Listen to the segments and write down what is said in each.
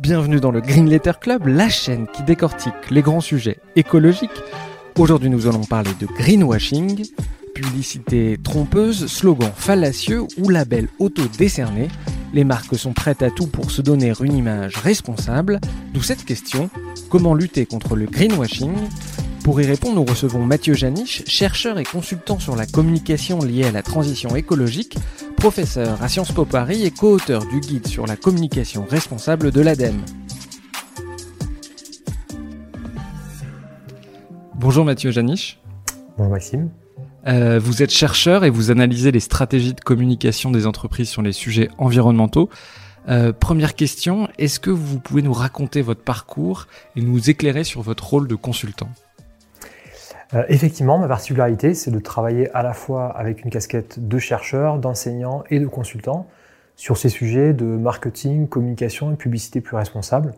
Bienvenue dans le Green Letter Club, la chaîne qui décortique les grands sujets écologiques. Aujourd'hui, nous allons parler de greenwashing, publicité trompeuse, slogan fallacieux ou label auto-décerné. Les marques sont prêtes à tout pour se donner une image responsable, d'où cette question comment lutter contre le greenwashing? Pour y répondre, nous recevons Mathieu Janisch, chercheur et consultant sur la communication liée à la transition écologique, professeur à Sciences Po Paris et co-auteur du guide sur la communication responsable de l'ADEME. Bonjour Mathieu Janisch. Bonjour Maxime. Euh, vous êtes chercheur et vous analysez les stratégies de communication des entreprises sur les sujets environnementaux. Euh, première question, est-ce que vous pouvez nous raconter votre parcours et nous éclairer sur votre rôle de consultant? Euh, effectivement, ma particularité, c'est de travailler à la fois avec une casquette de chercheur, d'enseignant et de consultant sur ces sujets de marketing, communication et publicité plus responsable.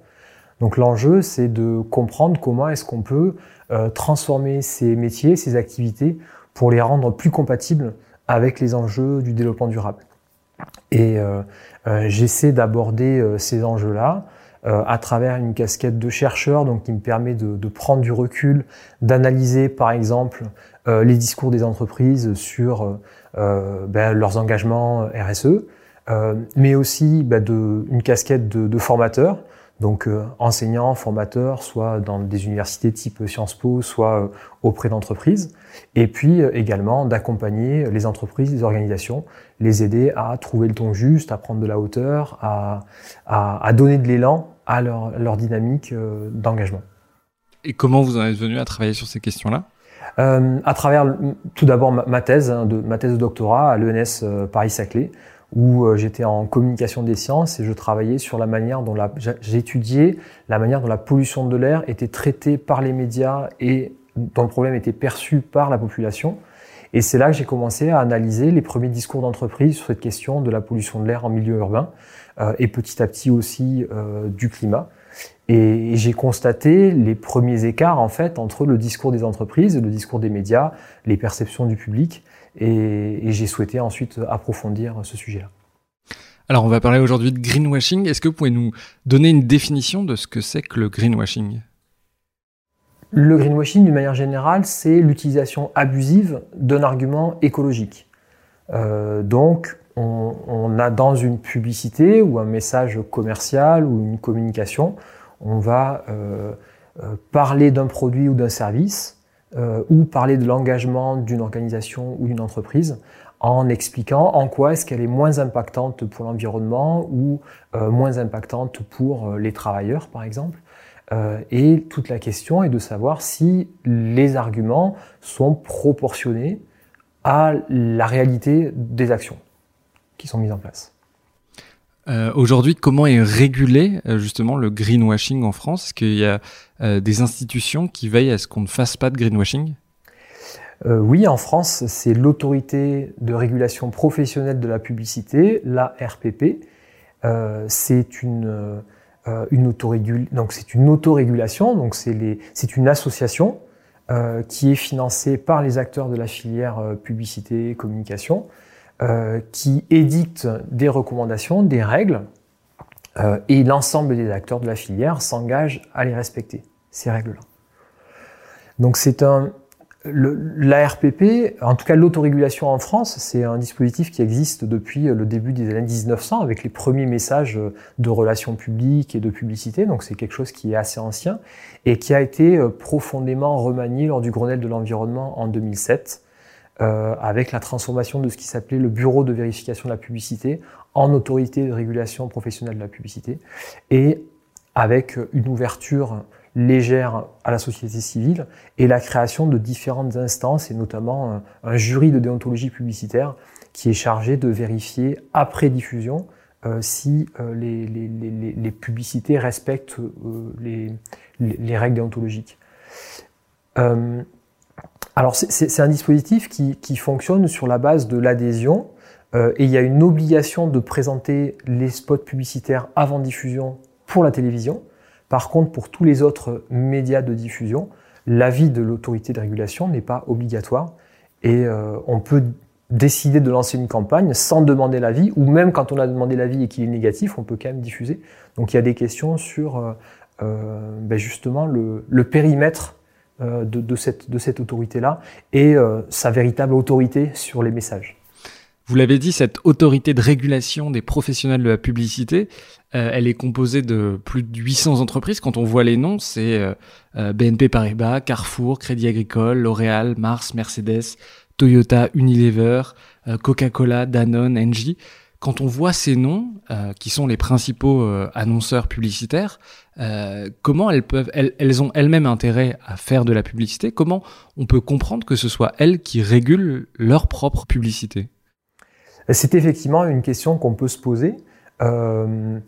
Donc l'enjeu, c'est de comprendre comment est-ce qu'on peut euh, transformer ces métiers, ces activités, pour les rendre plus compatibles avec les enjeux du développement durable. Et euh, j'essaie d'aborder ces enjeux-là euh, à travers une casquette de chercheur, donc qui me permet de, de prendre du recul, d'analyser par exemple euh, les discours des entreprises sur euh, ben, leurs engagements RSE, mais aussi ben, de, une casquette de, de formateur, donc enseignant, formateur, soit dans des universités type Sciences Po, soit auprès d'entreprises, et puis également d'accompagner les entreprises, les organisations, les aider à trouver le ton juste, à prendre de la hauteur, à, à, à donner de l'élan à leur, dynamique euh, d'engagement. Et comment vous en êtes venu à travailler sur ces questions-là? Euh, À travers tout d'abord ma, thèse, hein, de, ma thèse de doctorat à l'ENS euh, Paris-Saclay, où j'étais en communication des sciences et je travaillais sur la manière dont la, j'étudiais la manière dont la pollution de l'air était traitée par les médias et dont le problème était perçu par la population. Et c'est là que j'ai commencé à analyser les premiers discours d'entreprise sur cette question de la pollution de l'air en milieu urbain. Euh, et petit à petit aussi euh, du climat. Et, j'ai constaté les premiers écarts en fait entre le discours des entreprises, le discours des médias, les perceptions du public. Et, j'ai souhaité ensuite approfondir ce sujet-là. Alors on va parler aujourd'hui de greenwashing. Est-ce que vous pouvez nous donner une définition de ce que c'est que le greenwashing? Le greenwashing, d'une manière générale, c'est l'utilisation abusive d'un argument écologique. Euh, donc on, a dans une publicité ou un message commercial ou une communication, on va euh, euh, parler d'un produit ou d'un service euh, ou parler de l'engagement d'une organisation ou d'une entreprise en expliquant en quoi est-ce qu'elle est moins impactante pour l'environnement ou moins impactante pour les travailleurs, par exemple. et toute la question est de savoir si les arguments sont proportionnés à la réalité des actions qui sont mises en place. Euh, Aujourd'hui, comment est régulé euh, justement le greenwashing en France? Est-ce qu'il y a euh, des institutions qui veillent à ce qu'on ne fasse pas de greenwashing? Oui, en France, c'est l'autorité de régulation professionnelle de la publicité, la RPP. C'est une, une, autorégul... donc une autorégulation, donc c'est une association qui est financée par les acteurs de la filière publicité communication euh, qui édicte des recommandations, des règles, euh, et l'ensemble des acteurs de la filière s'engagent à les respecter, ces règles-là. Donc c'est un... L'ARPP, en tout cas l'autorégulation en France, c'est un dispositif qui existe depuis le début des années 1900 avec les premiers messages de relations publiques et de publicité, donc c'est quelque chose qui est assez ancien et qui a été profondément remanié lors du Grenelle de l'environnement en 2007 euh, avec la transformation de ce qui s'appelait le Bureau de vérification de la publicité en autorité de régulation professionnelle de la publicité, et avec une ouverture légère à la société civile et la création de différentes instances, et notamment un, jury de déontologie publicitaire qui est chargé de vérifier après diffusion si les, publicités respectent les, règles déontologiques. Alors c'est un dispositif qui, fonctionne sur la base de l'adhésion et il y a une obligation de présenter les spots publicitaires avant diffusion pour la télévision. Par contre, pour tous les autres médias de diffusion, l'avis de l'autorité de régulation n'est pas obligatoire et euh, on peut décider de lancer une campagne sans demander l'avis, ou même quand on a demandé l'avis et qu'il est négatif, on peut quand même diffuser. Donc il y a des questions sur euh, euh, ben justement le, périmètre de, de, cette, de cette autorité-là et sa véritable autorité sur les messages. Vous l'avez dit, cette autorité de régulation des professionnels de la publicité, euh, elle est composée de plus de 800 entreprises. Quand on voit les noms, c'est euh, euh, BNP Paribas, Carrefour, Crédit Agricole, L'Oréal, Mars, Mercedes, Toyota, Unilever, Coca-Cola, Danone, Engie. Quand on voit ces noms, qui sont les principaux annonceurs publicitaires, comment elles peuvent, elles, ont elles-mêmes intérêt à faire de la publicité? Comment on peut comprendre que ce soit elles qui régulent leur propre publicité? C'est effectivement une question qu'on peut se poser. Euh,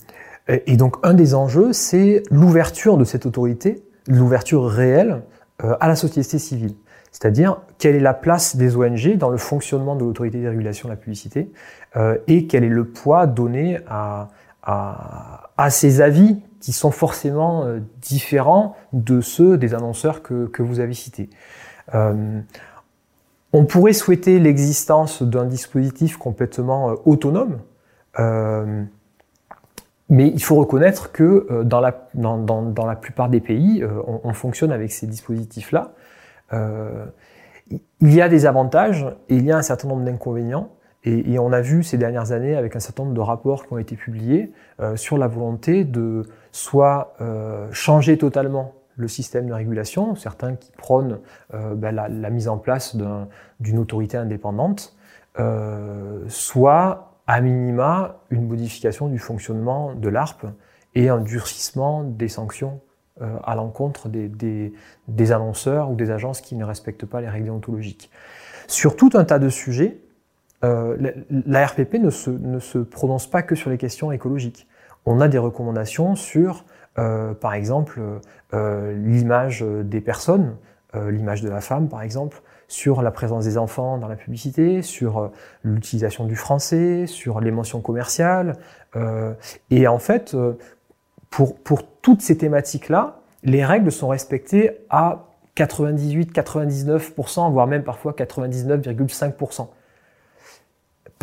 et donc un des enjeux, c'est l'ouverture de cette autorité, l'ouverture réelle euh, à la société civile. C'est-à-dire quelle est la place des ONG dans le fonctionnement de l'autorité de régulation de la publicité euh, et quel est le poids donné à, à, ces avis qui sont forcément différents de ceux des annonceurs que, que vous avez cités. On pourrait souhaiter l'existence d'un dispositif complètement euh, autonome, euh, mais il faut reconnaître que euh, dans, la, dans, la, plupart des pays, on, fonctionne avec ces dispositifs-là. il y a des avantages et il y a un certain nombre d'inconvénients. Et, on a vu ces dernières années avec un certain nombre de rapports qui ont été publiés sur la volonté de soit changer totalement le système de régulation, certains qui prônent euh, ben, la, mise en place d'une autorité indépendante, euh, soit à minima une modification du fonctionnement de l'ARP et un durcissement des sanctions euh, à l'encontre des, des, annonceurs ou des agences qui ne respectent pas les règles déontologiques. Sur tout un tas de sujets, la RPP ne se, ne se prononce pas que sur les questions écologiques. On a des recommandations sur euh, par exemple, euh, l'image des personnes, euh, l'image de la femme, par exemple, sur la présence des enfants dans la publicité, sur l'utilisation du français, sur les mentions commerciales. et en fait, pour, pour toutes ces thématiques-là, les règles sont respectées à 98-99%, voire même parfois 99,5%.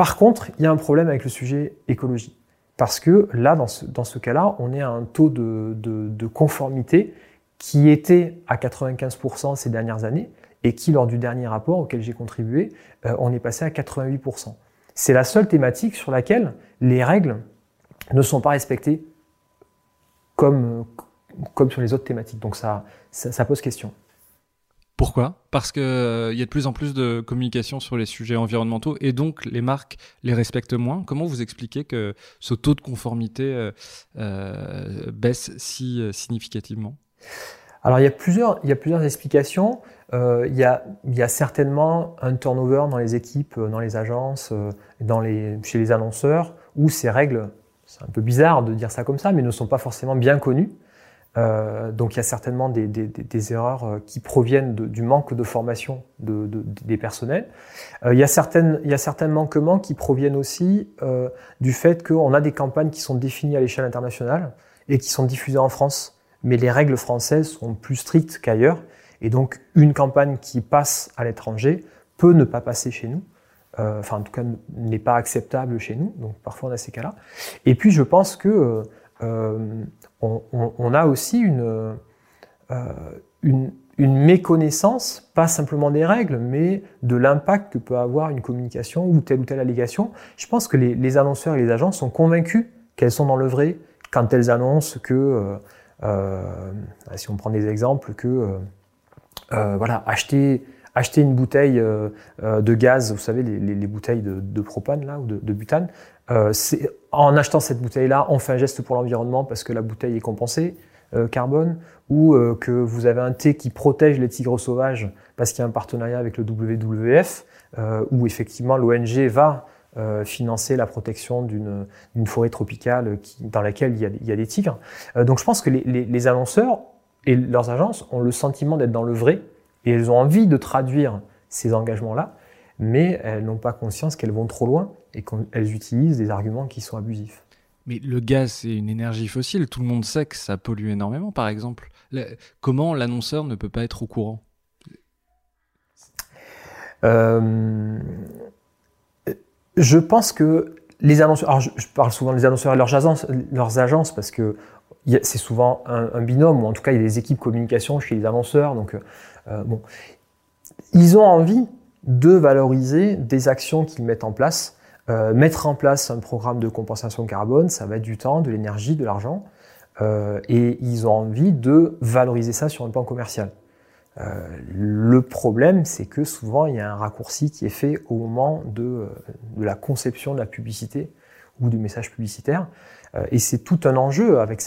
Par contre, il y a un problème avec le sujet écologie. Parce que là, dans ce, cas-là, on est à un taux de, conformité qui était à 95% ces dernières années et qui, lors du dernier rapport auquel j'ai contribué, euh, on est passé à 88%. C'est la seule thématique sur laquelle les règles ne sont pas respectées comme, sur les autres thématiques. Donc ça pose question. Pourquoi? Parce qu'il euh, y a de plus en plus de communication sur les sujets environnementaux et donc les marques les respectent moins. Comment vous expliquez que ce taux de conformité euh, euh, baisse si significativement? Alors il y a plusieurs, explications. il, y a, certainement un turnover dans les équipes, dans les agences, chez les annonceurs, où ces règles, c'est un peu bizarre de dire ça comme ça, mais ne sont pas forcément bien connues. Euh, donc il y a certainement des, des, des erreurs euh, qui proviennent de, du manque de formation de, de, des personnels. Euh, il, y a certaines, il y a certains manquements qui proviennent aussi euh, du fait qu'on a des campagnes qui sont définies à l'échelle internationale et qui sont diffusées en France, mais les règles françaises sont plus strictes qu'ailleurs, et donc une campagne qui passe à l'étranger peut ne pas passer chez nous. Euh, enfin, en tout cas, n'est pas acceptable chez nous. Donc, parfois, on a ces cas-là. Et puis, je pense que euh, on, a aussi euh, une, une, méconnaissance, pas simplement des règles, mais de l'impact que peut avoir une communication ou telle ou telle allégation. Je pense que les, annonceurs et les agents sont convaincus qu'elles sont dans le vrai quand elles annoncent que, euh, si on prend des exemples, que voilà, acheter acheter une bouteille de gaz, vous savez, les, bouteilles de, propane là, ou de, de butane, euh, en achetant cette bouteille-là, on fait un geste pour l'environnement parce que la bouteille est compensée euh, carbone, ou euh, que vous avez un thé qui protège les tigres sauvages parce qu'il y a un partenariat avec le WWF, où effectivement l'ONG va financer la protection d'une forêt tropicale dans laquelle il y a, des tigres. donc je pense que les, annonceurs et leurs agences ont le sentiment d'être dans le vrai et elles ont envie de traduire ces engagements-là, mais elles n'ont pas conscience qu'elles vont trop loin et qu'elles utilisent des arguments qui sont abusifs. Mais le gaz, c'est une énergie fossile. Tout le monde sait que ça pollue énormément, par exemple. comment l'annonceur ne peut pas être au courant? Euh, Je pense que les annonceurs. Alors, je, parle souvent des annonceurs et leurs agences, leurs agences parce que c'est souvent un, binôme, ou en tout cas, il y a des équipes communication chez les annonceurs. Donc, euh, bon. Ils ont envie de valoriser des actions qu'ils mettent en place euh, mettre en place un programme de compensation carbone, ça va être du temps, de l'énergie, de l'argent, euh, et ils ont envie de valoriser ça sur un plan commercial. Euh, le problème, c'est que souvent, il y a un raccourci qui est fait au moment de, la conception de la publicité ou du message publicitaire. et c'est tout un enjeu avec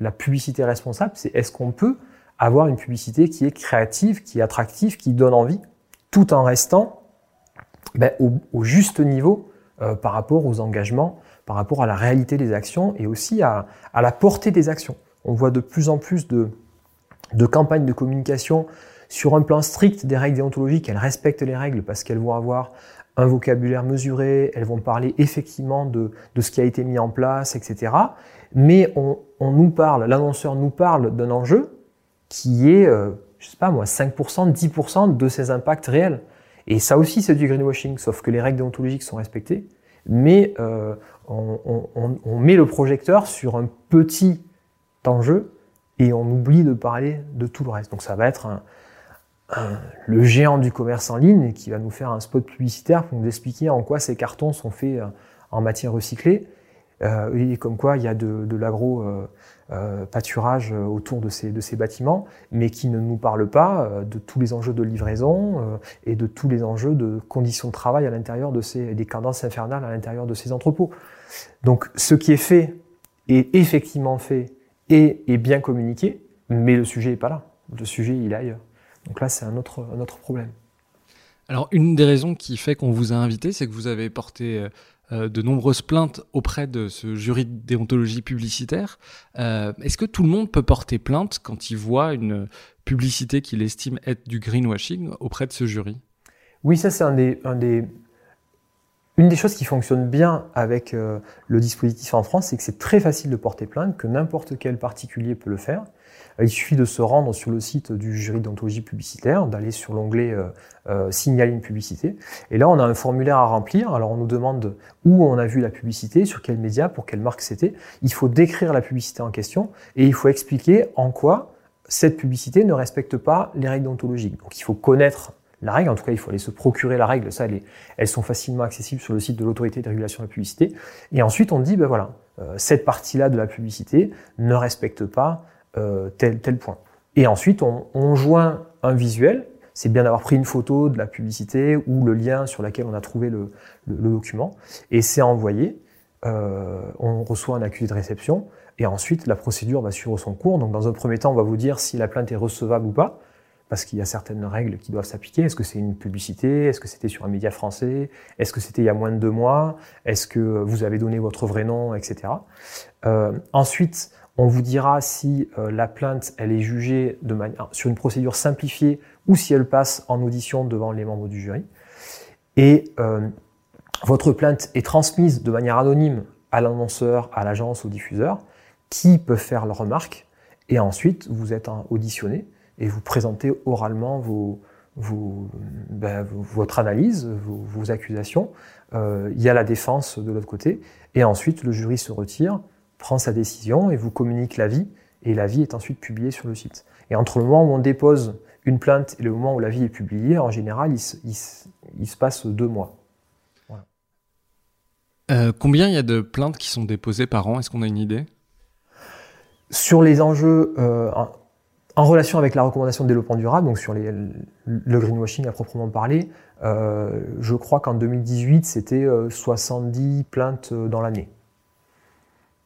la publicité responsable, c'est est-ce qu'on peut avoir une publicité qui est créative, qui est attractive, qui donne envie, tout en restant ben, au, juste niveau euh, par rapport aux engagements, par rapport à la réalité des actions et aussi à, la portée des actions. On voit de plus en plus de, campagnes de communication sur un plan strict des règles déontologiques. Elles respectent les règles parce qu'elles vont avoir un vocabulaire mesuré, elles vont parler effectivement de, ce qui a été mis en place, etc. Mais on, nous parle, l'annonceur nous parle d'un enjeu qui est, euh, je sais pas moi, 5%, 10% de ses impacts réels. Et ça aussi, c'est du greenwashing, sauf que les règles déontologiques sont respectées, mais euh, on, met le projecteur sur un petit enjeu et on oublie de parler de tout le reste. Donc ça va être le géant du commerce en ligne qui va nous faire un spot publicitaire pour nous expliquer en quoi ces cartons sont faits euh, en matière recyclée. Euh, et comme quoi il y a de, l'agro euh, pâturage autour de ces, bâtiments, mais qui ne nous parle pas de tous les enjeux de livraison et de tous les enjeux de conditions de travail à l'intérieur de ces des cadences infernales à l'intérieur de ces entrepôts. Donc ce qui est fait est effectivement fait et est bien communiqué, mais le sujet n'est pas là. Le sujet il est ailleurs. Donc là c'est un autre, problème. Alors une des raisons qui fait qu'on vous a invité, c'est que vous avez porté euh, de nombreuses plaintes auprès de ce jury de déontologie publicitaire. Euh, est-ce que tout le monde peut porter plainte quand il voit une publicité qu'il estime être du greenwashing auprès de ce jury? Oui, ça c'est un des, une des choses qui fonctionne bien avec euh, le dispositif en France, c'est que c'est très facile de porter plainte, que n'importe quel particulier peut le faire. Il suffit de se rendre sur le site du jury d'ontologie publicitaire, d'aller sur l'onglet euh, euh, signaler une publicité. Et là, on a un formulaire à remplir. Alors, on nous demande où on a vu la publicité, sur quel média, pour quelle marque c'était. Il faut décrire la publicité en question et il faut expliquer en quoi cette publicité ne respecte pas les règles d'ontologie. Donc, il faut connaître la règle. En tout cas, il faut aller se procurer la règle. Ça, elles sont facilement accessibles sur le site de l'autorité de régulation de la publicité. Et ensuite, on dit, ben voilà, euh, cette partie-là de la publicité ne respecte pas euh, tel, tel point. Et ensuite, on, joint un visuel. C'est bien d'avoir pris une photo de la publicité ou le lien sur lequel on a trouvé le, document. Et c'est envoyé. Euh, on reçoit un accusé de réception. Et ensuite, la procédure va suivre son cours. Donc, dans un premier temps, on va vous dire si la plainte est recevable ou pas parce qu'il y a certaines règles qui doivent s'appliquer. Est-ce que c'est une publicité? Est-ce que c'était sur un média français? Est-ce que c'était il y a moins de deux mois? Est-ce que vous avez donné votre vrai nom, etc. Euh, ensuite, on vous dira si euh, la plainte elle est jugée de manière, sur une procédure simplifiée ou si elle passe en audition devant les membres du jury. Et euh, votre plainte est transmise de manière anonyme à l'annonceur, à l'agence, au diffuseur, qui peut faire leur remarque. Et ensuite, vous êtes auditionné et vous présentez oralement vos, ben, votre analyse, vos, accusations. Euh, il y a la défense de l'autre côté. Et ensuite, le jury se retire prend sa décision et vous communique l'avis, et l'avis est ensuite publié sur le site. Et entre le moment où on dépose une plainte et le moment où l'avis est publié, en général, il se, passe deux mois. Euh, combien il y a de plaintes qui sont déposées par an? Est-ce qu'on a une idée? Sur les enjeux euh, en, relation avec la recommandation de développement durable, donc sur les, le greenwashing à proprement parler, euh, je crois qu'en 2018, c'était 70 plaintes dans l'année.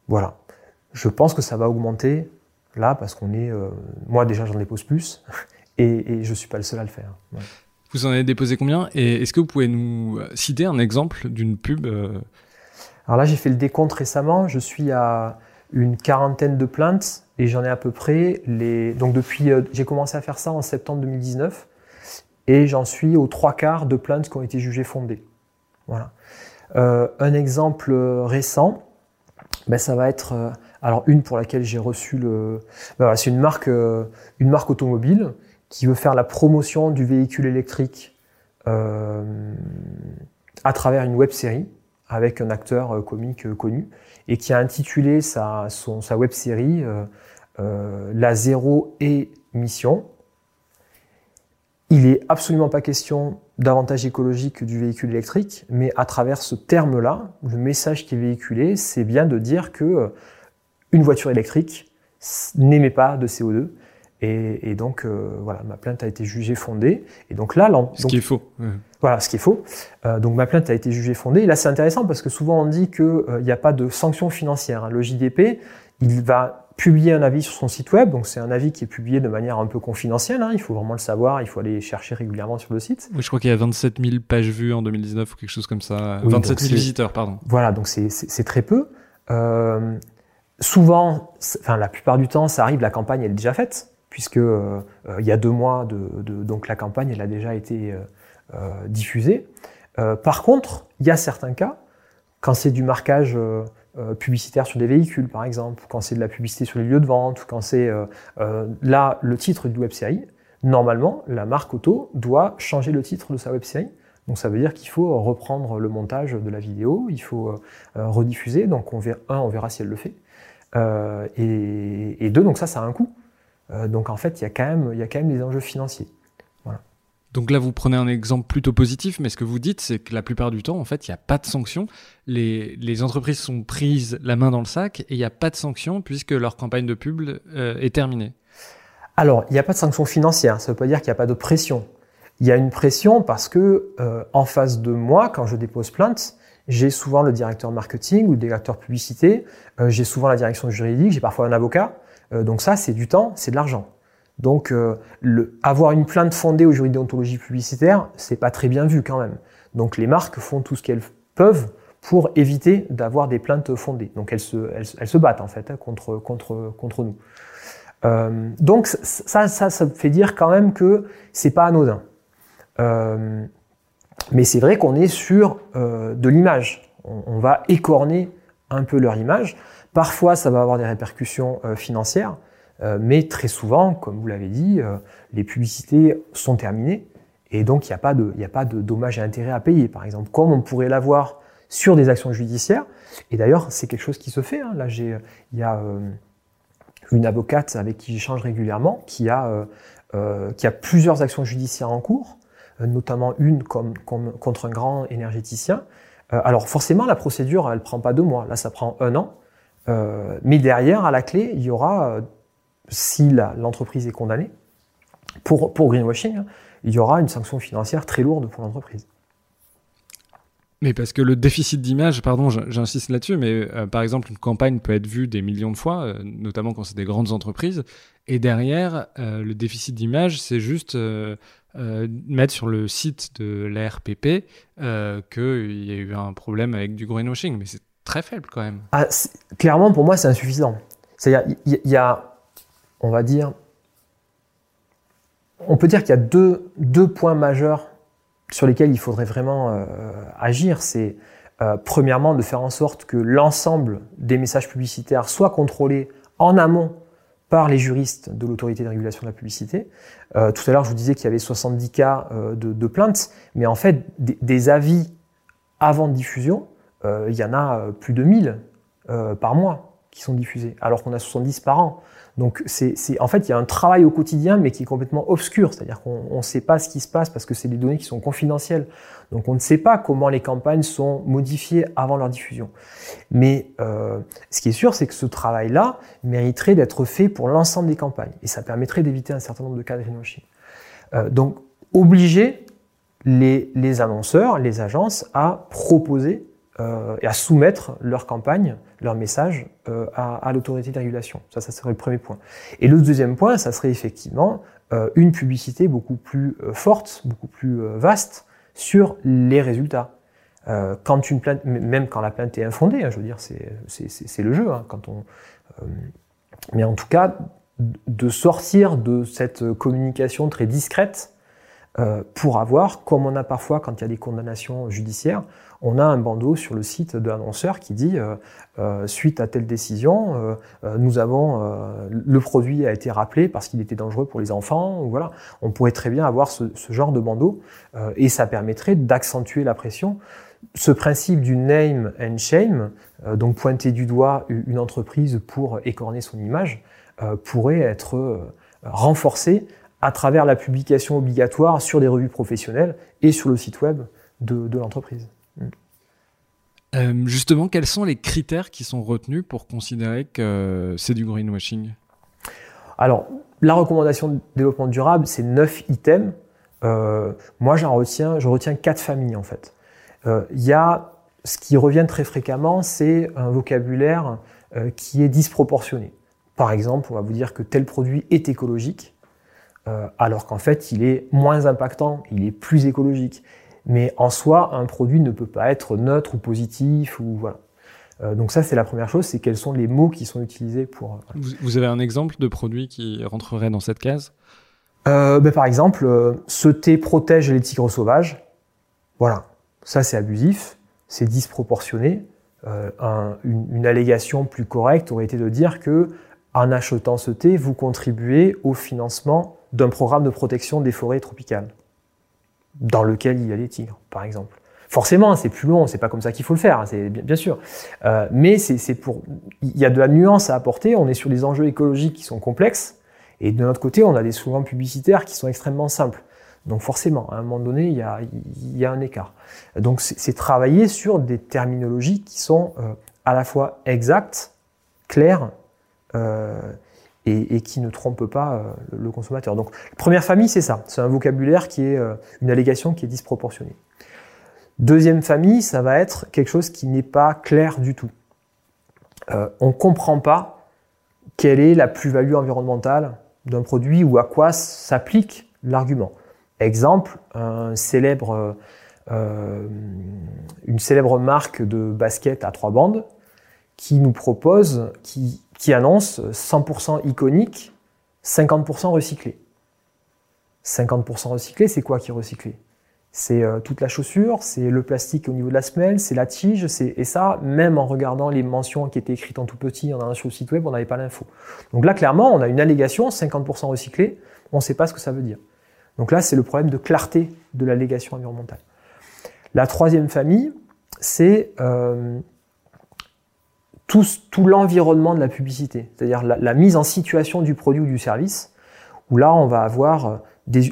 Voilà. Je pense que ça va augmenter là parce qu'on est. Euh, moi déjà j'en dépose plus et, et je suis pas le seul à le faire. Vous en avez déposé combien? Et est-ce que vous pouvez nous citer un exemple d'une pub Alors là, j'ai fait le décompte récemment. Je suis à une quarantaine de plaintes et j'en ai à peu près les. Donc depuis, j'ai commencé à faire ça en septembre 2019 et j'en suis aux trois quarts de plaintes qui ont été jugées fondées. Voilà. un exemple récent, ben, ça va être euh, alors une pour laquelle j'ai reçu le, ben, c'est une marque, euh, une marque automobile qui veut faire la promotion du véhicule électrique euh, à travers une web série avec un acteur comique connu et qui a intitulé sa, son, sa web série La zéro émission. Il est absolument pas question davantage écologique du véhicule électrique, mais à travers ce terme-là, le message qui est véhiculé, c'est bien de dire que euh, une voiture électrique n'émet pas de CO2. Et, donc, euh, voilà, ma plainte a été jugée fondée. Et donc là, ce qui est faux. Voilà, ce qui est faux. Euh, donc ma plainte a été jugée fondée. Et là, c'est intéressant parce que souvent on dit qu'il n'y a pas de sanctions financières. Hein. Le JDP, il va publier un avis sur son site web. Donc c'est un avis qui est publié de manière un peu confidentielle. Hein. Il faut vraiment le savoir. Il faut aller chercher régulièrement sur le site. Oui, je crois qu'il y a 27 000 pages vues en 2019 ou quelque chose comme ça. 27 000 visiteurs, pardon. Voilà, donc c'est très peu. Euh, souvent, enfin la plupart du temps, ça arrive. La campagne elle est déjà faite puisque euh, euh, il y a deux mois de, de, donc la campagne elle a déjà été euh, diffusée. par contre, il y a certains cas quand c'est du marquage euh, publicitaire sur des véhicules, par exemple, quand c'est de la publicité sur les lieux de vente, quand c'est euh, euh, là le titre du web série, normalement, la marque auto doit changer le titre de sa web série. Donc ça veut dire qu'il faut reprendre le montage de la vidéo, il faut rediffuser. Donc on verra, si elle le fait. et, et, deux, donc ça, ça a un coût. donc en fait, il y a quand même des enjeux financiers. Donc là, vous prenez un exemple plutôt positif, mais ce que vous dites, c'est que la plupart du temps, en fait, il n'y a pas de sanctions. Les, entreprises sont prises la main dans le sac et il n'y a pas de sanctions puisque leur campagne de pub euh, est terminée. Alors, il n'y a pas de sanctions financières. Ça ne veut pas dire qu'il n'y a pas de pression. Il y a une pression parce que euh, en face de moi, quand je dépose plainte, j'ai souvent le directeur marketing ou le directeur publicité, euh, j'ai souvent la direction juridique, j'ai parfois un avocat. donc ça, c'est du temps, c'est de l'argent. Donc, euh, avoir une plainte fondée au jury déontologie publicitaire, c'est pas très bien vu quand même. Donc, les marques font tout ce qu'elles peuvent pour éviter d'avoir des plaintes fondées. Donc, elles se, battent en fait hein, contre, nous. Euh, donc, ça, ça, ça fait dire quand même que c'est pas anodin. Euh, mais c'est vrai qu'on est sur de l'image. On, va écorner un peu leur image. Parfois, ça va avoir des répercussions financières. Euh, mais très souvent, comme vous l'avez dit, euh, les publicités sont terminées et donc il n'y a pas de, dommages et intérêts à payer, par exemple, comme on pourrait l'avoir sur des actions judiciaires. Et d'ailleurs, c'est quelque chose qui se fait. Hein. Là, j'ai, il y a euh, une avocate avec qui j'échange régulièrement qui a, qui a plusieurs actions judiciaires en cours, notamment une comme, contre un grand énergéticien. alors forcément, la procédure, elle prend pas deux mois. Là, ça prend un an. mais derrière, à la clé, il y aura si l'entreprise est condamnée, pour, pour greenwashing, hein, il y aura une sanction financière très lourde pour l'entreprise. Mais parce que le déficit d'image, pardon, j'insiste là-dessus, mais euh, par exemple, une campagne peut être vue des millions de fois, euh, notamment quand c'est des grandes entreprises, et derrière, euh, le déficit d'image, c'est juste mettre sur le site de l'ARPP qu'il y a eu un problème avec du greenwashing, mais c'est très faible quand même. Ah, clairement, pour moi, c'est insuffisant. C'est-à-dire, il y, a on peut dire qu'il y a deux, points majeurs sur lesquels il faudrait vraiment euh, agir. C'est euh, premièrement de faire en sorte que l'ensemble des messages publicitaires soient contrôlés en amont par les juristes de l'autorité de régulation de la publicité. Euh, tout à l'heure, je vous disais qu'il y avait 70 cas de, plaintes, mais en fait, des, des avis avant diffusion, il y en a plus de 1000 par mois qui sont diffusés, alors qu'on a 70 par an. Donc, c'est, en fait, il y a un travail au quotidien, mais qui est complètement obscur. C'est-à-dire qu'on ne sait pas ce qui se passe parce que c'est des données qui sont confidentielles. Donc, on ne sait pas comment les campagnes sont modifiées avant leur diffusion. Mais euh, ce qui est sûr, c'est que ce travail-là mériterait d'être fait pour l'ensemble des campagnes. Et ça permettrait d'éviter un certain nombre de cas de greenwashing. Euh, donc, obliger les, annonceurs, les agences à proposer euh, et à soumettre leur campagne, leur message euh, à, l'autorité de régulation. Ça, ça serait le premier point. Et le deuxième point, ça serait effectivement une publicité beaucoup plus forte, beaucoup plus vaste sur les résultats. quand une même quand la plainte est infondée, hein, je veux dire, c'est le jeu. Hein, quand on, mais en tout cas, de sortir de cette communication très discrète euh, pour avoir, comme on a parfois quand il y a des condamnations judiciaires, on a un bandeau sur le site de l'annonceur qui dit euh, euh, suite à telle décision, nous avons le produit a été rappelé parce qu'il était dangereux pour les enfants. Voilà, on pourrait très bien avoir ce, ce genre de bandeau et ça permettrait d'accentuer la pression. Ce principe du name and shame, donc pointer du doigt une entreprise pour écorner son image, pourrait être renforcé à travers la publication obligatoire sur des revues professionnelles et sur le site web de, l'entreprise. Euh, justement, quels sont les critères qui sont retenus pour considérer que c'est du greenwashing? Alors, la recommandation de développement durable, c'est neuf items. Euh, moi, j'en retiens, je retiens quatre familles en fait. Euh, il y a ce qui revient très fréquemment, c'est un vocabulaire qui est disproportionné. Par exemple, on va vous dire que tel produit est écologique, euh, alors qu'en fait, il est moins impactant, il est plus écologique. Mais en soi, un produit ne peut pas être neutre ou positif ou voilà. Euh, donc ça, c'est la première chose, c'est quels sont les mots qui sont utilisés pour. Euh, vous, avez un exemple de produit qui rentrerait dans cette case? Ben, Par exemple, ce thé protège les tigres sauvages. Voilà, ça c'est abusif, c'est disproportionné. une, une, allégation plus correcte aurait été de dire que en achetant ce thé, vous contribuez au financement d'un programme de protection des forêts tropicales, dans lequel il y a des tigres, par exemple. Forcément, c'est plus long, c'est pas comme ça qu'il faut le faire, hein, c'est bien, sûr. Euh, mais c'est pour, il y a de la nuance à apporter. On est sur des enjeux écologiques qui sont complexes, et de notre côté, on a des slogans publicitaires qui sont extrêmement simples. Donc forcément, à un moment donné, il y a, un écart. Donc c'est travailler sur des terminologies qui sont euh, à la fois exactes, claires euh, et, qui ne trompe pas euh, le consommateur. Donc, première famille, c'est ça. C'est un vocabulaire qui est euh, une allégation qui est disproportionnée. Deuxième famille, ça va être quelque chose qui n'est pas clair du tout. Euh, on ne comprend pas quelle est la plus-value environnementale d'un produit ou à quoi s'applique l'argument. Exemple, une célèbre marque de basket à trois bandes qui nous propose, qui qui annonce 100% iconique, 50% recyclé. 50% recyclé, c'est quoi qui est recyclé? C'est euh, toute la chaussure, c'est le plastique au niveau de la semelle, c'est la tige, et ça, même en regardant les mentions qui étaient écrites en tout petit en allant sur le site web, on n'avait pas l'info. Donc là, clairement, on a une allégation 50% recyclé, on ne sait pas ce que ça veut dire. Donc là, c'est le problème de clarté de l'allégation environnementale. La troisième famille, c'est euh, tout, tout l'environnement de la publicité, c'est-à-dire la, mise en situation du produit ou du service, où là on va avoir euh,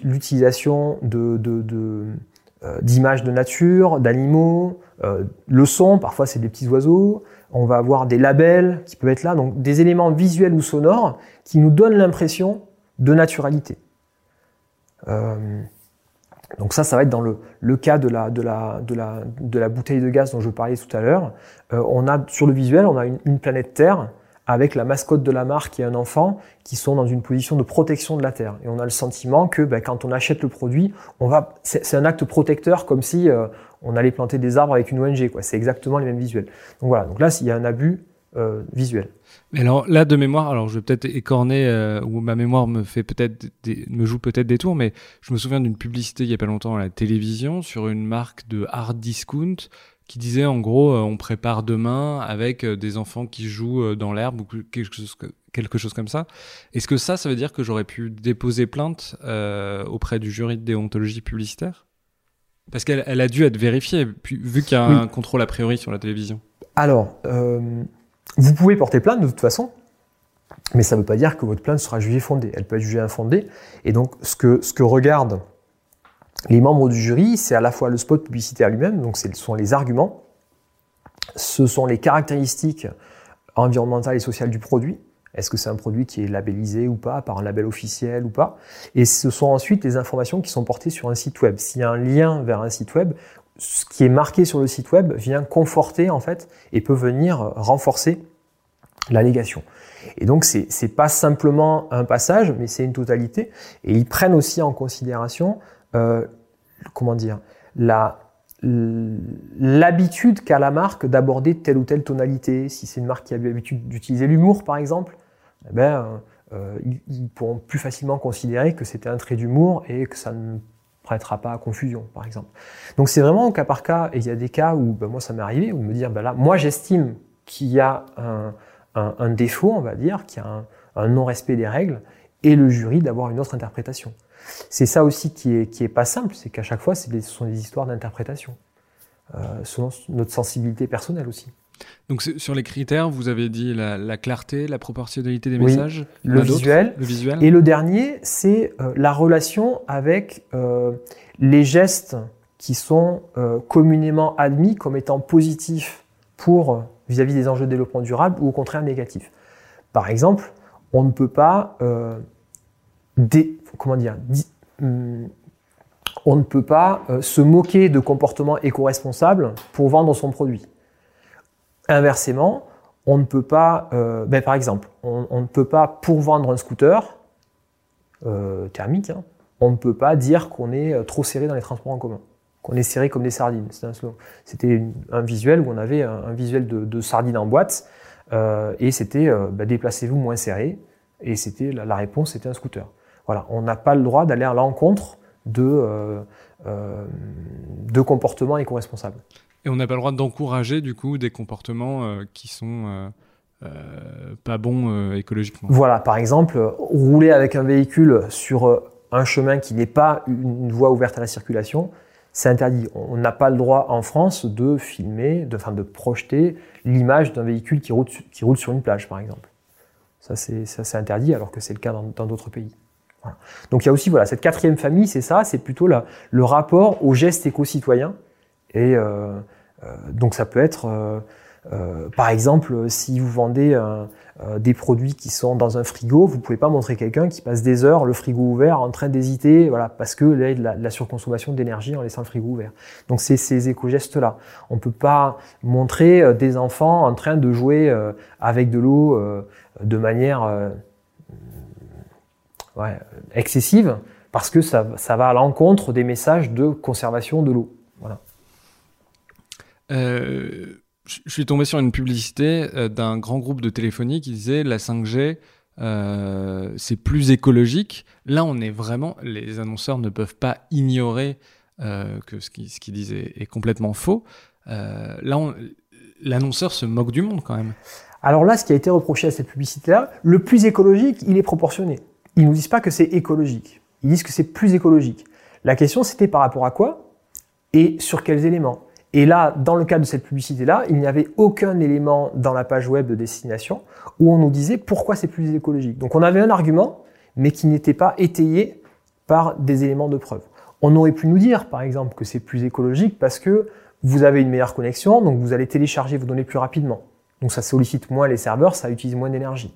l'utilisation euh, d'images de nature, d'animaux, euh, le son, parfois c'est des petits oiseaux, on va avoir des labels qui peuvent être là, donc des éléments visuels ou sonores qui nous donnent l'impression de naturalité. Euh, donc ça, ça va être dans le, le cas de la, de, la, de, la, de la bouteille de gaz dont je parlais tout à l'heure. Euh, on a sur le visuel, on a une, planète Terre avec la mascotte de la marque et un enfant qui sont dans une position de protection de la Terre. Et on a le sentiment que ben, quand on achète le produit, on va, c'est un acte protecteur comme si euh, on allait planter des arbres avec une ONG. Quoi. C'est exactement les mêmes visuels. Donc voilà. Donc là, il y a un abus euh, visuel. Mais alors là, de mémoire, alors je vais peut-être écorner euh, ou ma mémoire me fait peut-être me joue peut-être des tours, mais je me souviens d'une publicité il y a pas longtemps à la télévision sur une marque de hard discount qui disait en gros euh, on prépare demain avec euh, des enfants qui jouent dans l'herbe ou quelque chose quelque chose comme ça. Est-ce que ça, ça veut dire que j'aurais pu déposer plainte auprès du jury de déontologie publicitaire? Parce qu'elle elle a dû être vérifiée, vu qu'il y a un contrôle a priori sur la télévision. Alors, vous pouvez porter plainte de toute façon, mais ça ne veut pas dire que votre plainte sera jugée fondée. Elle peut être jugée infondée. Et donc, ce que, regardent les membres du jury, c'est à la fois le spot publicitaire lui-même, donc ce sont les arguments, ce sont les caractéristiques environnementales et sociales du produit. Est-ce que c'est un produit qui est labellisé ou pas, par un label officiel ou pas? Et ce sont ensuite les informations qui sont portées sur un site web. S'il y a un lien vers un site web, ce qui est marqué sur le site web vient conforter en fait et peut venir renforcer l'allégation. Et donc, c'est n'est pas simplement un passage, mais c'est une totalité. Et ils prennent aussi en considération, euh, comment dire, l'habitude qu'a la marque d'aborder telle ou telle tonalité. Si c'est une marque qui a l'habitude d'utiliser l'humour, par exemple, eh ben, euh, ils, pourront plus facilement considérer que c'était un trait d'humour et que ça ne prêtera pas à confusion, par exemple. Donc c'est vraiment au cas par cas, et il y a des cas où, ben, moi ça m'est arrivé, où me dire, ben là, moi j'estime qu'il y a un, défaut, on va dire, qu'il y a un, non-respect des règles, et le jury d'avoir une autre interprétation. C'est ça aussi qui est, qui est pas simple, c'est qu'à chaque fois, ce sont des histoires d'interprétation, euh, selon notre sensibilité personnelle aussi. Donc sur les critères, vous avez dit la, clarté, la proportionnalité des messages, le visuel, le visuel. Et le dernier, c'est euh, la relation avec euh, les gestes qui sont euh, communément admis comme étant positifs pour vis-à-vis des enjeux de développement durable ou au contraire négatifs. Par exemple, on ne peut pas comment dire, hum, on ne peut pas se moquer de comportements éco-responsables pour vendre son produit. Inversement, on ne peut pas, euh, ben, par exemple, on, ne peut pas pour vendre un scooter euh, thermique, hein, on ne peut pas dire qu'on est euh, trop serré dans les transports en commun, qu'on est serré comme des sardines. C'était un, visuel où on avait un, visuel de, sardines en boîte et c'était ben, déplacez-vous moins serré et c'était la, réponse c'était un scooter. On n'a pas le droit d'aller à l'encontre de, de comportements éco-responsables. Et on n'a pas le droit d'encourager du coup des comportements euh, qui sont euh, euh, pas bons écologiquement. Voilà, par exemple, rouler avec un véhicule sur un chemin qui n'est pas une voie ouverte à la circulation, c'est interdit. On n'a pas le droit en France de filmer, de, de projeter l'image d'un véhicule qui roule, qui roule sur une plage, par exemple. Ça, c'est interdit, alors que c'est le cas dans d'autres pays. Donc il y a aussi voilà, cette quatrième famille, c'est ça, c'est plutôt la, le rapport aux gestes éco-citoyens. Et euh, donc ça peut être, euh, euh, par exemple, si vous vendez des produits qui sont dans un frigo, vous pouvez pas montrer quelqu'un qui passe des heures le frigo ouvert en train d'hésiter, voilà, parce que là, il y a de la, surconsommation d'énergie en laissant le frigo ouvert. Donc c'est ces éco-gestes-là. On peut pas montrer des enfants en train de jouer avec de l'eau de manière excessive, parce que ça, ça va à l'encontre des messages de conservation de l'eau. Euh, je suis tombé sur une publicité euh, d'un grand groupe de téléphonie qui disait la 5G, euh, c'est plus écologique. Là, on est vraiment, les annonceurs ne peuvent pas ignorer que ce qu'ils ce disent est, complètement faux. là, l'annonceur se moque du monde quand même. Alors là, ce qui a été reproché à cette publicité-là, le plus écologique, il est proportionné. Ils ne nous disent pas que c'est écologique. Ils disent que c'est plus écologique. La question, c'était par rapport à quoi et sur quels éléments? Et là, dans le cas de cette publicité-là, il n'y avait aucun élément dans la page web de destination où on nous disait pourquoi c'est plus écologique. Donc on avait un argument, mais qui n'était pas étayé par des éléments de preuve. On aurait pu nous dire, par exemple, que c'est plus écologique parce que vous avez une meilleure connexion, donc vous allez télécharger vos données plus rapidement. Donc ça sollicite moins les serveurs, ça utilise moins d'énergie.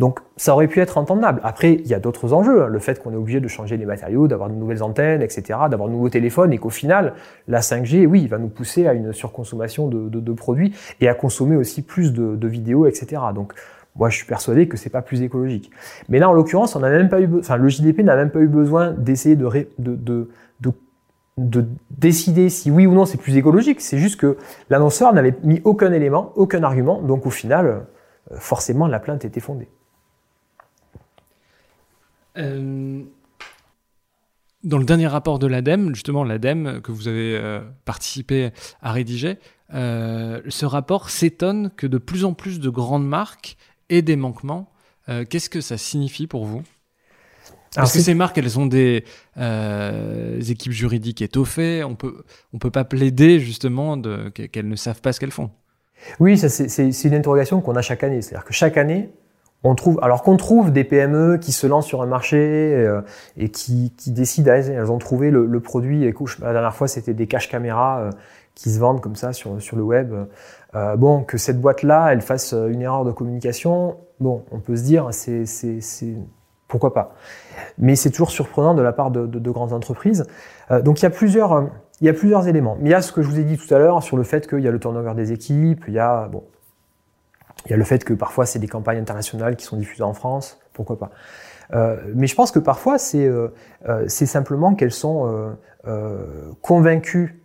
Donc ça aurait pu être entendable. Après, il y a d'autres enjeux. Hein. Le fait qu'on est obligé de changer les matériaux, d'avoir de nouvelles antennes, etc., d'avoir de nouveaux téléphones, et qu'au final, la 5G, oui, va nous pousser à une surconsommation de, produits et à consommer aussi plus de, vidéos, etc. Donc moi, je suis persuadé que c'est pas plus écologique. Mais là, en l'occurrence, on n'a même pas eu, enfin, le JDP n'a même pas eu besoin d'essayer de, de, de décider si oui ou non c'est plus écologique. C'est juste que l'annonceur n'avait mis aucun élément, aucun argument. Donc au final, euh, forcément, la plainte était fondée. Euh, dans le dernier rapport de l'ADEME, justement l'ADEME que vous avez euh, participé à rédiger, euh, ce rapport s'étonne que de plus en plus de grandes marques aient des manquements. Qu'est-ce que ça signifie pour vous? Parce que ces marques, elles ont des, équipes juridiques étoffées. On peut, on peut pas plaider justement qu'elles ne savent pas ce qu'elles font. Oui, c'est une interrogation qu'on a chaque année. C'est-à-dire que chaque année, on trouve, alors qu'on trouve des PME qui se lancent sur un marché euh, et qui, qui décident, elles ont trouvé le, produit. Et la dernière fois, c'était des caches caméras euh, qui se vendent comme ça sur, le web. Euh, bon, que cette boîte-là, elle fasse une erreur de communication, bon, on peut se dire, c'est, pourquoi pas. Mais c'est toujours surprenant de la part de, de, de grandes entreprises. donc il y a plusieurs, il y a plusieurs éléments. il y a ce que je vous ai dit tout à l'heure sur le fait qu'il y a le turnover des équipes, il y a bon, Il y a le fait que parfois c'est des campagnes internationales qui sont diffusées en France, pourquoi pas? Euh, mais je pense que parfois c'est euh, euh, simplement qu'elles sont convaincues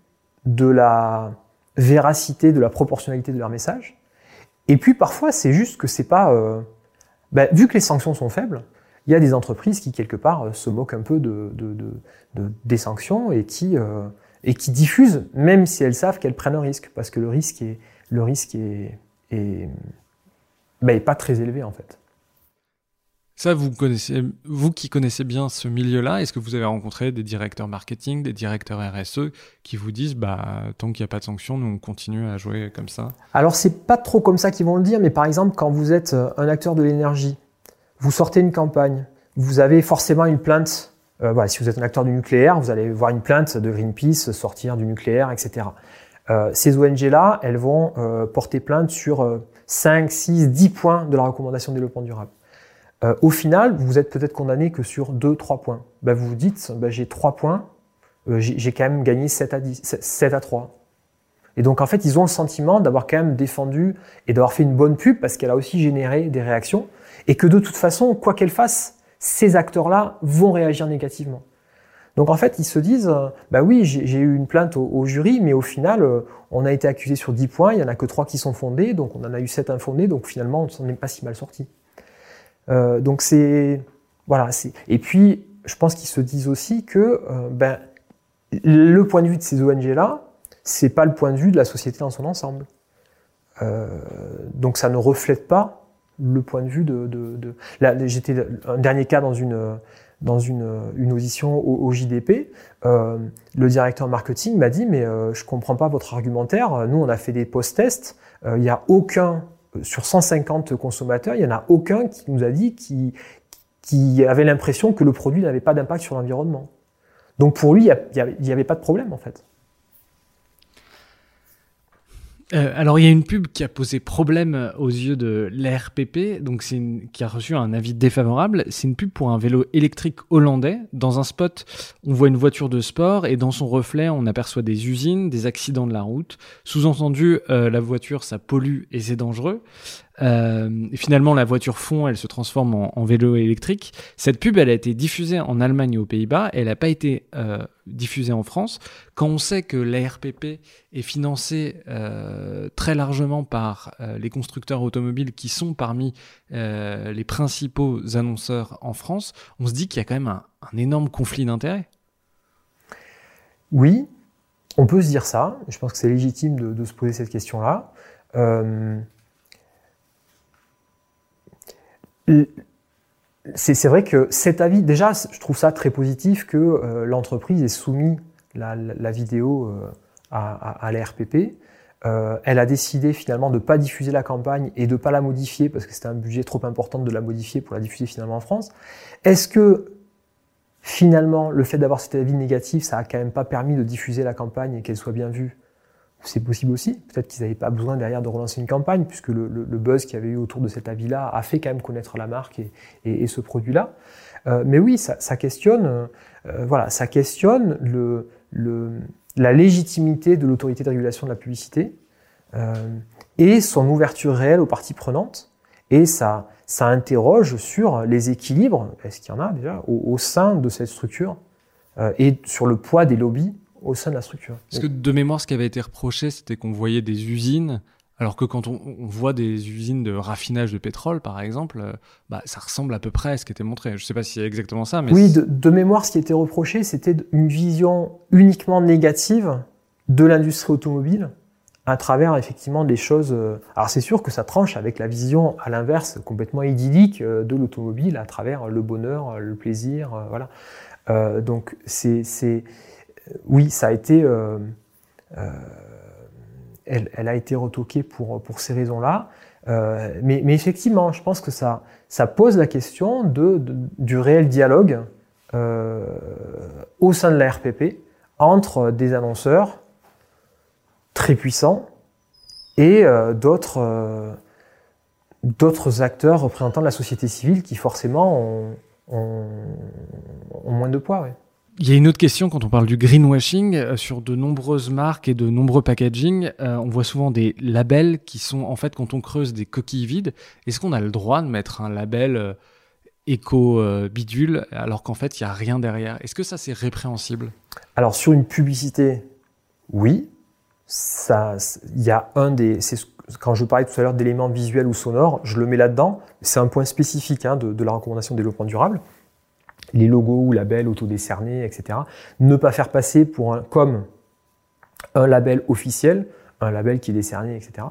de la véracité, de la proportionnalité de leur message. Et puis parfois c'est juste que c'est pas, ben, vu que les sanctions sont faibles, il y a des entreprises qui quelque part se moquent un peu de, de, de, des sanctions et qui et qui diffusent, même si elles savent qu'elles prennent un risque, parce que le risque est le risque est, ben, pas très élevé en fait. Ça, vous connaissez, vous qui connaissez bien ce milieu-là, est-ce que vous avez rencontré des directeurs marketing, des directeurs RSE qui vous disent, bah, tant qu'il n'y a pas de sanctions, nous on continue à jouer comme ça? Alors c'est pas trop comme ça qu'ils vont le dire, mais par exemple, quand vous êtes euh, un acteur de l'énergie, vous sortez une campagne, vous avez forcément une plainte. Euh, voilà, si vous êtes un acteur du nucléaire, vous allez voir une plainte de Greenpeace sortir du nucléaire, etc. Euh, ces ONG-là, elles vont euh, porter plainte sur 5, 6, 10 points de la recommandation de développement durable. Euh, au final, vous êtes peut-être condamné que sur 2-3 points. Ben, vous vous dites, ben, j'ai 3 points, euh, j'ai quand même gagné 7 à, 10, 7 à 3. Et donc en fait, ils ont le sentiment d'avoir quand même défendu et d'avoir fait une bonne pub parce qu'elle a aussi généré des réactions et que de toute façon, quoi qu'elle fasse, ces acteurs-là vont réagir négativement. Donc en fait, ils se disent, euh, bah oui, j'ai eu une plainte au, jury, mais au final, euh, on a été accusé sur 10 points, il y en a que 3 qui sont fondés, donc on en a eu 7 infondés, donc finalement, on s'en est pas si mal sorti. Euh, donc c'est voilà. Et puis je pense qu'ils se disent aussi que ben, le point de vue de ces ONG là, c'est pas le point de vue de la société dans son ensemble. Donc ça ne reflète pas le point de vue de. de, j'étais un dernier cas dans une dans une, une audition au, au JDP, euh, le directeur marketing m'a dit mais euh, je comprends pas votre argumentaire. Nous on a fait des post-tests, il n'y a aucun sur 150 consommateurs, il n'y en a aucun qui nous a dit qui, qui avait l'impression que le produit n'avait pas d'impact sur l'environnement. Donc pour lui, il n'y avait pas de problème en fait. Euh, alors, il y a une pub qui a posé problème aux yeux de l'ARPP, donc c'est qui a reçu un avis défavorable. C'est une pub pour un vélo électrique hollandais. Dans un spot, on voit une voiture de sport et dans son reflet, on aperçoit des usines, des accidents de la route. Sous-entendu, euh, la voiture, ça pollue et c'est dangereux. Euh, finalement, la voiture fond, elle se transforme en, vélo électrique. Cette pub, elle a été diffusée en Allemagne et aux Pays-Bas. Elle n'a pas été euh, diffusée en France. Quand on sait que l'ARPP est financée euh, très largement par euh, les constructeurs automobiles qui sont parmi euh, les principaux annonceurs en France, on se dit qu'il y a quand même un, énorme conflit d'intérêts. Oui, on peut se dire ça. Je pense que c'est légitime de, de, se poser cette question-là. Euh, c'est vrai que cet avis, déjà, je trouve ça très positif que euh, l'entreprise ait soumis la, vidéo euh, à, à, à la RPP. Euh, elle a décidé finalement de ne pas diffuser la campagne et de pas la modifier parce que c'était un budget trop important de la modifier pour la diffuser finalement en France. Est-ce que finalement le fait d'avoir cet avis négatif, ça a quand même pas permis de diffuser la campagne et qu'elle soit bien vue? C'est possible aussi. Peut-être qu'ils n'avaient pas besoin derrière de relancer une campagne, puisque le, buzz qu'il y avait eu autour de cet avis-là a fait quand même connaître la marque et, ce produit-là. Euh, mais oui, ça, questionne, euh, voilà, ça questionne la légitimité de l'autorité de régulation de la publicité euh, et son ouverture réelle aux parties prenantes. Et ça, interroge sur les équilibres, est-ce qu'il y en a déjà, au, au sein de cette structure et sur le poids des lobbies au sein de la structure. Parce que de mémoire, ce qui avait été reproché, c'était qu'on voyait des usines, alors que quand on, on, voit des usines de raffinage de pétrole, par exemple, euh, bah, ça ressemble à peu près à ce qui était montré. Je ne sais pas si c'est exactement ça, mais... Oui, de, de, mémoire, ce qui était reproché, c'était une vision uniquement négative de l'industrie automobile à travers effectivement des choses... Euh, alors c'est sûr que ça tranche avec la vision à l'inverse, complètement idyllique euh, de l'automobile à travers le bonheur, le plaisir, voilà. Euh, donc c'est oui, ça a été, euh, euh, elle, a été retoquée pour, pour ces raisons-là. Euh, mais, effectivement, je pense que ça, ça pose la question de, du réel dialogue au sein de la RPP entre des annonceurs très puissants et d'autres d'autres acteurs représentant la société civile qui forcément ont, moins de poids. Il y a une autre question quand on parle du greenwashing. Euh, sur de nombreuses marques et de nombreux packaging, euh, on voit souvent des labels qui sont en fait quand on creuse des coquilles vides. Est-ce qu'on a le droit de mettre un label euh, éco bidule alors qu'en fait il n'y a rien derrière? Est-ce que ça c'est répréhensible? Alors sur une publicité, oui. Ça, il y a un des, quand je parlais tout à l'heure d'éléments visuels ou sonores, je le mets là-dedans. C'est un point spécifique hein, de, de la recommandation de développement durable les logos ou labels autodécernés, etc. Ne pas faire passer pour un, comme un label officiel, un label qui est décerné, etc.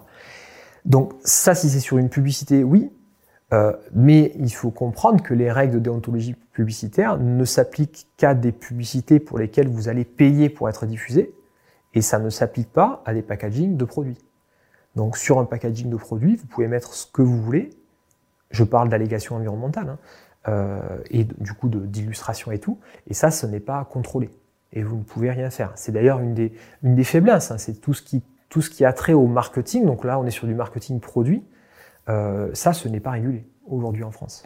Donc ça, si c'est sur une publicité, oui, euh, mais il faut comprendre que les règles de déontologie publicitaire ne s'appliquent qu'à des publicités pour lesquelles vous allez payer pour être diffusé, et ça ne s'applique pas à des packagings de produits. Donc sur un packaging de produits, vous pouvez mettre ce que vous voulez. Je parle d'allégations environnementales. Hein. Euh, et du coup d'illustration et tout. Et ça, ce n'est pas contrôlé. Et vous ne pouvez rien faire. C'est d'ailleurs une des, une des faiblesses. Hein. C'est tout ce qui tout ce qui a trait au marketing. Donc là, on est sur du marketing produit. Euh, ça, ce n'est pas régulé aujourd'hui en France.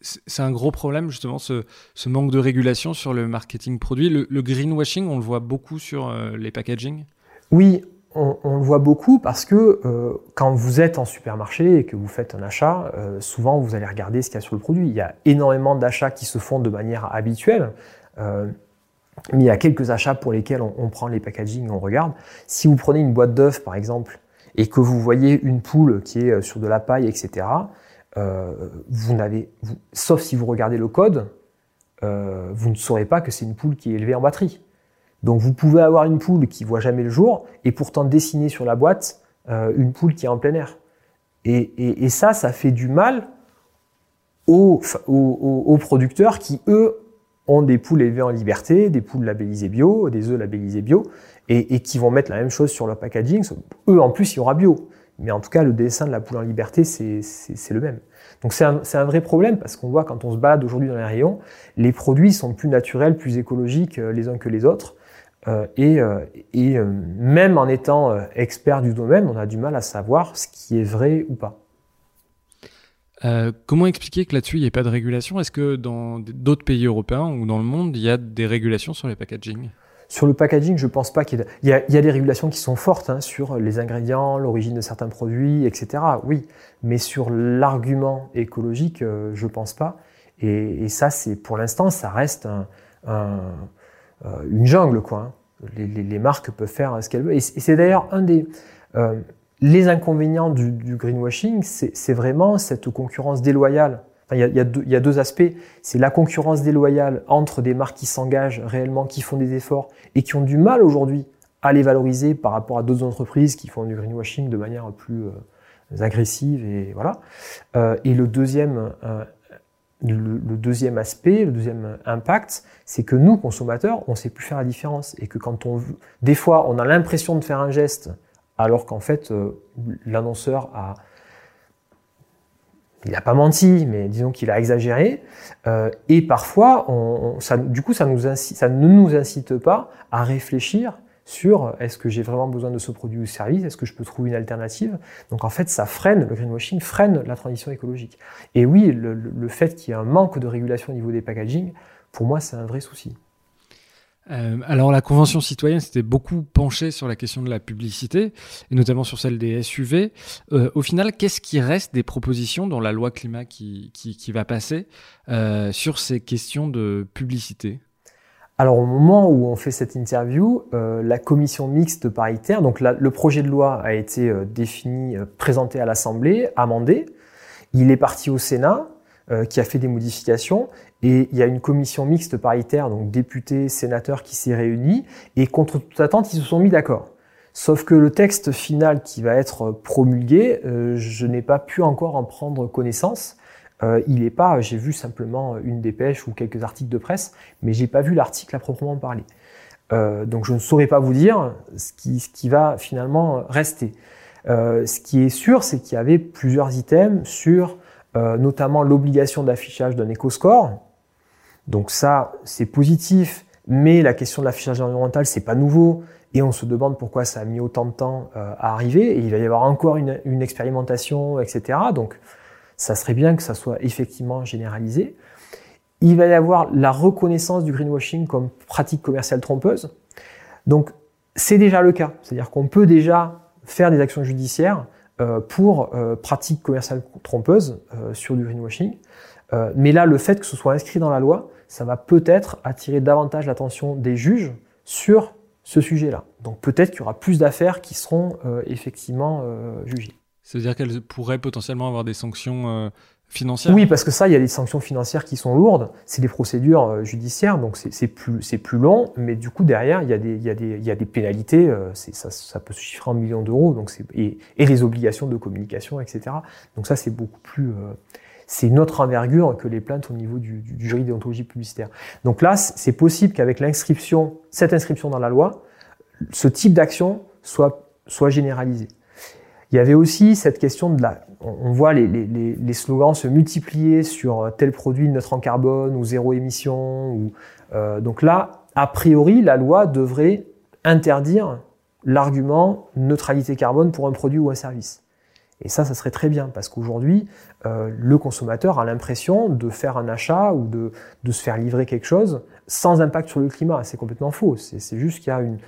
C'est un gros problème justement ce, ce, manque de régulation sur le marketing produit. Le, greenwashing, on le voit beaucoup sur euh, les packaging? Oui, on, le voit beaucoup parce que euh, quand vous êtes en supermarché et que vous faites un achat, euh, souvent vous allez regarder ce qu'il y a sur le produit. Il y a énormément d'achats qui se font de manière habituelle, euh, mais il y a quelques achats pour lesquels on, prend les packaging et on regarde. Si vous prenez une boîte d'œufs par exemple et que vous voyez une poule qui est sur de la paille, etc., vous n'avez, sauf si vous regardez le code, vous ne saurez pas que c'est une poule qui est élevée en batterie. Donc vous pouvez avoir une poule qui voit jamais le jour et pourtant dessiner sur la boîte euh, une poule qui est en plein air. Et, ça, ça fait du mal aux, producteurs qui, eux, ont des poules élevées en liberté, des poules labellisées bio, des œufs labellisés bio, et, qui vont mettre la même chose sur leur packaging. Eux, en plus, il y aura bio. Mais en tout cas, le dessin de la poule en liberté, c'est le même. Donc c'est un, un, vrai problème parce qu'on voit quand on se balade aujourd'hui dans les rayons, les produits sont plus naturels, plus écologiques euh, les uns que les autres. Euh, et, euh, et euh, même en étant expert du domaine, on a du mal à savoir ce qui est vrai ou pas. comment expliquer que là-dessus, il n'y ait pas de régulation? Est-ce que dans d'autres pays européens ou dans le monde, il y a des régulations sur les packaging? Sur le packaging, je ne pense pas qu'il y, ait... il, y a, il y a des régulations qui sont fortes hein, sur les ingrédients, l'origine de certains produits, etc. Oui, mais sur l'argument écologique, je ne pense pas. Et, et ça, c'est pour l'instant, ça reste un, un euh, une jungle, quoi. Hein. Les, marques peuvent faire ce qu'elles veulent. Et c'est d'ailleurs un des euh, les inconvénients du, greenwashing, c'est vraiment cette concurrence déloyale. il, y a, deux, y, a, deux, aspects. C'est la concurrence déloyale entre des marques qui s'engagent réellement, qui font des efforts et qui ont du mal aujourd'hui à les valoriser par rapport à d'autres entreprises qui font du greenwashing de manière plus euh, agressive et voilà. et le deuxième le, deuxième aspect, le deuxième impact, c'est que nous, consommateurs, on ne sait plus faire la différence. Et que quand on, des fois, on a l'impression de faire un geste, alors qu'en fait, euh, l'annonceur a, il n'a pas menti, mais disons qu'il a exagéré. Euh, et parfois, ça, du coup, ça ne nous incite pas à réfléchir sur est-ce que j'ai vraiment besoin de ce produit ou service, est-ce que je peux trouver une alternative? Donc en fait, ça freine, le greenwashing freine la transition écologique. Et oui, le, fait qu'il y ait un manque de régulation au niveau des packaging, pour moi, c'est un vrai souci. Euh, alors la Convention citoyenne s'était beaucoup penchée sur la question de la publicité, et notamment sur celle des SUV. Euh, au final, qu'est-ce qui reste des propositions dans la loi climat qui, va passer euh, sur ces questions de publicité? Alors au moment où on fait cette interview, euh, la commission mixte paritaire, donc le projet de loi a été euh, défini, euh, présenté à l'Assemblée, amendé. Il est parti au Sénat, qui a fait des modifications, et il y a une commission mixte paritaire, donc députés, sénateurs, qui s'est réunie, et contre toute attente, ils se sont mis d'accord. Sauf que le texte final qui va être promulgué, je n'ai pas pu encore en prendre connaissance. Euh, il n'est pas, j'ai vu simplement une dépêche ou quelques articles de presse, mais j'ai pas vu l'article à proprement parler. Euh, donc je ne saurais pas vous dire ce qui, va finalement rester. Euh, ce qui est sûr, c'est qu'il y avait plusieurs items sur notamment l'obligation d'affichage d'un éco-score. Donc ça, c'est positif, mais la question de l'affichage environnemental, c'est pas nouveau. Et on se demande pourquoi ça a mis autant de temps à arriver. Et il va y avoir encore une, une expérimentation, etc. Donc ça serait bien que ça soit effectivement généralisé. il va y avoir la reconnaissance du greenwashing comme pratique commerciale trompeuse. Donc, c'est déjà le cas. C'est-à-dire qu'on peut déjà faire des actions judiciaires euh, pour euh, pratique commerciale trompeuse euh, sur du greenwashing. mais là, le fait que ce soit inscrit dans la loi, ça va peut-être attirer davantage l'attention des juges sur ce sujet-là. Donc peut-être qu'il y aura plus d'affaires qui seront effectivement jugées. C'est-à-dire qu'elles pourraient potentiellement avoir des sanctions oui, parce que ça, il y a des sanctions financières qui sont lourdes. C'est des procédures euh, judiciaires, donc c'est plus, plus long. Mais du coup, derrière, il y a des, il y a des, il y a des pénalités. Euh, ça, ça peut se chiffrer en millions d'euros. Et, et les obligations de communication, etc. Donc ça, c'est beaucoup plus. Euh, c'est une autre envergure que les plaintes au niveau du, du, jury déontologie publicitaire. Donc là, c'est possible qu'avec l'inscription, cette inscription dans la loi, ce type d'action soit, soit généralisé. Il y avait aussi cette question de la, on voit les, slogans se multiplier sur euh, tel produit neutre en carbone ou zéro émission. Euh, donc là, a priori, la loi devrait interdire l'argument neutralité carbone pour un produit ou un service. Et ça, ça serait très bien, parce qu'aujourd'hui, euh, le consommateur a l'impression de faire un achat ou de, de, se faire livrer quelque chose sans impact sur le climat. C'est complètement faux. C'est juste qu'il y a une,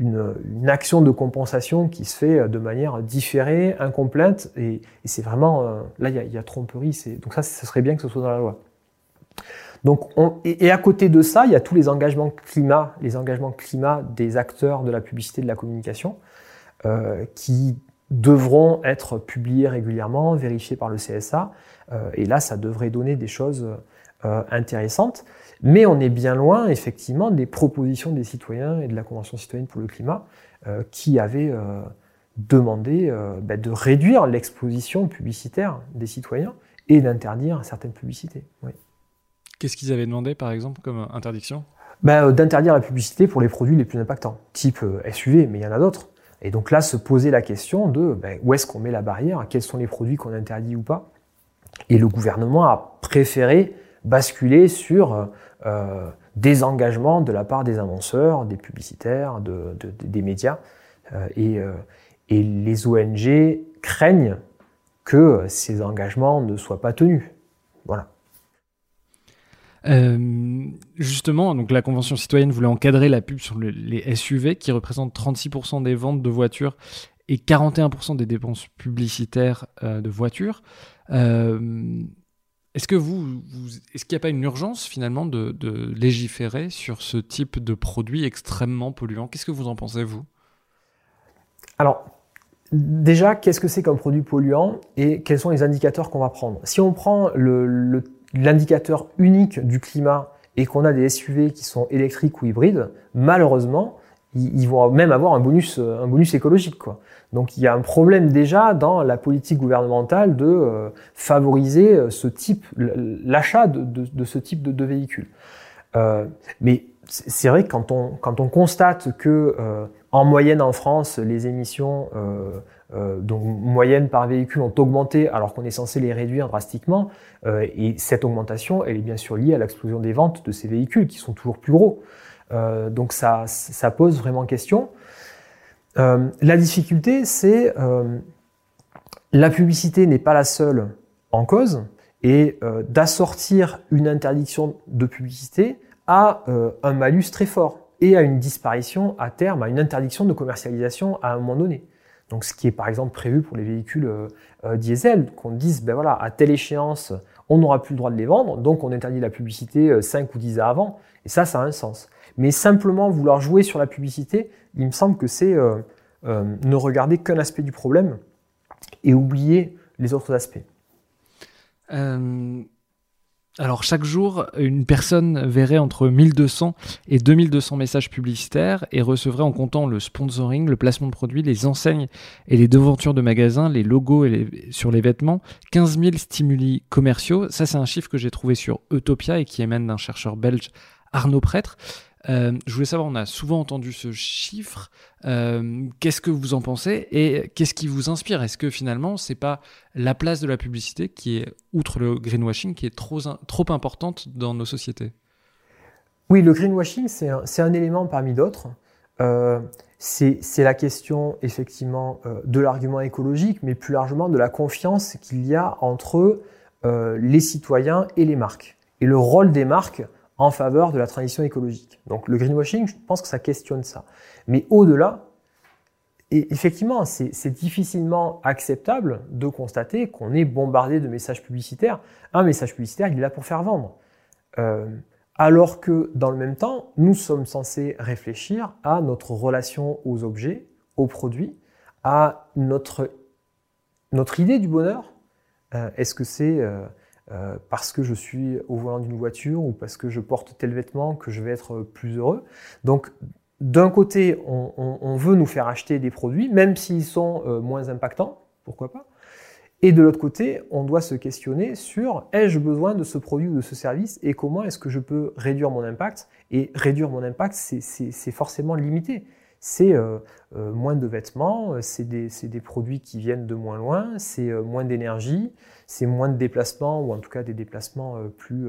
une, action de compensation qui se fait de manière différée, incomplète, et, c'est vraiment... Euh, là, il y, a, tromperie. Donc ça, ce serait bien que ce soit dans la loi. Donc, on, et, à côté de ça, il y a tous les engagements climat, les engagements climat des acteurs de la publicité, de la communication, euh, qui devront être publiés régulièrement, vérifiés par le CSA. Euh, et là, ça devrait donner des choses euh, intéressantes. Mais on est bien loin, effectivement, des propositions des citoyens et de la Convention citoyenne pour le climat euh, qui avaient demandé bah, de réduire l'exposition publicitaire des citoyens et d'interdire certaines publicités. Qu'est-ce qu'ils avaient demandé, par exemple, comme interdiction? Bah, D'interdire la publicité pour les produits les plus impactants, type SUV, mais il y en a d'autres. Et donc là, se poser la question de ben, où est-ce qu'on met la barrière, quels sont les produits qu'on interdit ou pas? Et le gouvernement a préféré basculer sur euh, des engagements de la part des annonceurs, des publicitaires, de, des médias. Euh, et, euh, et les ONG craignent que ces engagements ne soient pas tenus. Voilà. Justement, donc la Convention citoyenne voulait encadrer la pub sur les SUV qui représentent 36% des ventes de voitures et 41% des dépenses publicitaires de voitures. Est-ce que vous, est-ce qu'il n'y a pas une urgence finalement de, légiférer sur ce type de produit extrêmement polluant? Qu'est-ce que vous en pensez vous? Alors, déjà, qu'est-ce que c'est comme produit polluant et quels sont les indicateurs qu'on va prendre? Si on prend l'indicateur unique du climat et qu'on a des SUV qui sont électriques ou hybrides, malheureusement, ils, vont même avoir un bonus, un bonus écologique. Quoi. Donc il y a un problème déjà dans la politique gouvernementale de euh, favoriser euh, ce type, l'achat de, ce type de, de véhicules. Euh, mais c'est vrai que quand on, constate que euh, en moyenne en France, les émissions euh, euh, donc moyenne par véhicule ont augmenté alors qu'on est censé les réduire drastiquement. Euh, et cette augmentation, elle est bien sûr liée à l'explosion des ventes de ces véhicules qui sont toujours plus gros. Euh, donc ça, pose vraiment question. la difficulté, c'est la publicité n'est pas la seule en cause et d'assortir une interdiction de publicité à un malus très fort et à une disparition à terme, à une interdiction de commercialisation à un moment donné. Donc, ce qui est par exemple prévu pour les véhicules euh, euh, diesel, qu'on dise, ben voilà, à telle échéance, on n'aura plus le droit de les vendre, donc on interdit la publicité 5 euh, ou 10 ans avant, et ça, ça a un sens. Mais simplement vouloir jouer sur la publicité, il me semble que c'est ne regarder qu'un aspect du problème et oublier les autres aspects. Alors chaque jour, une personne verrait entre 1200 et 2200 messages publicitaires et recevrait en comptant le sponsoring, le placement de produits, les enseignes et les devantures de magasins, les logos sur les vêtements, 15 000 stimuli commerciaux. Ça c'est un chiffre que j'ai trouvé sur Utopia et qui émane d'un chercheur belge Arnaud Prêtre. Euh, je voulais savoir, on a souvent entendu ce chiffre. Euh, qu'est-ce que vous en pensez et qu'est-ce qui vous inspire? Est-ce que finalement, c'est pas la place de la publicité qui est, outre le greenwashing, qui est trop, importante dans nos sociétés? Oui, le greenwashing, c'est un, élément parmi d'autres. Euh, c'est la question effectivement de l'argument écologique, mais plus largement de la confiance qu'il y a entre les citoyens et les marques. et le rôle des marques en faveur de la transition écologique. Donc le greenwashing, je pense que ça questionne ça. Mais au-delà, et effectivement, c'est difficilement acceptable de constater qu'on est bombardé de messages publicitaires. Un message publicitaire, il est là pour faire vendre. Euh, alors que dans le même temps, nous sommes censés réfléchir à notre relation aux objets, aux produits, à notre, notre idée du bonheur. Euh, est-ce que c'est euh, parce que je suis au volant d'une voiture ou parce que je porte tel vêtement que je vais être plus heureux Donc d'un côté, on, veut nous faire acheter des produits, même s'ils sont euh, moins impactants, pourquoi pas. Et de l'autre côté, on doit se questionner sur ai-je besoin de ce produit ou de ce service et comment est-ce que je peux réduire mon impact? Et réduire mon impact, c'est forcément limité. C'est euh, euh, moins de vêtements, c'est des, des, produits qui viennent de moins loin, c'est moins d'énergie, c'est moins de déplacements ou en tout cas des déplacements plus,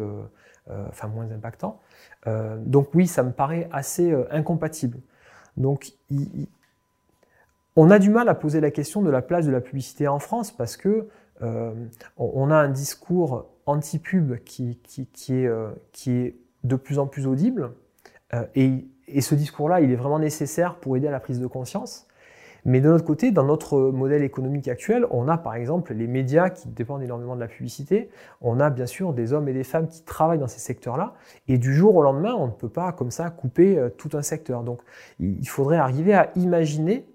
enfin moins impactants. Euh, donc oui, ça me paraît assez euh, incompatible. Donc on a du mal à poser la question de la place de la publicité en France parce que euh, on a un discours anti-pub qui, est, de plus en plus audible. et, ce discours-là, il est vraiment nécessaire pour aider à la prise de conscience. Mais de notre côté, dans notre modèle économique actuel, on a par exemple les médias qui dépendent énormément de la publicité. On a bien sûr des hommes et des femmes qui travaillent dans ces secteurs-là. Et du jour au lendemain, on ne peut pas comme ça couper euh, tout un secteur. Donc il faudrait arriver à imaginer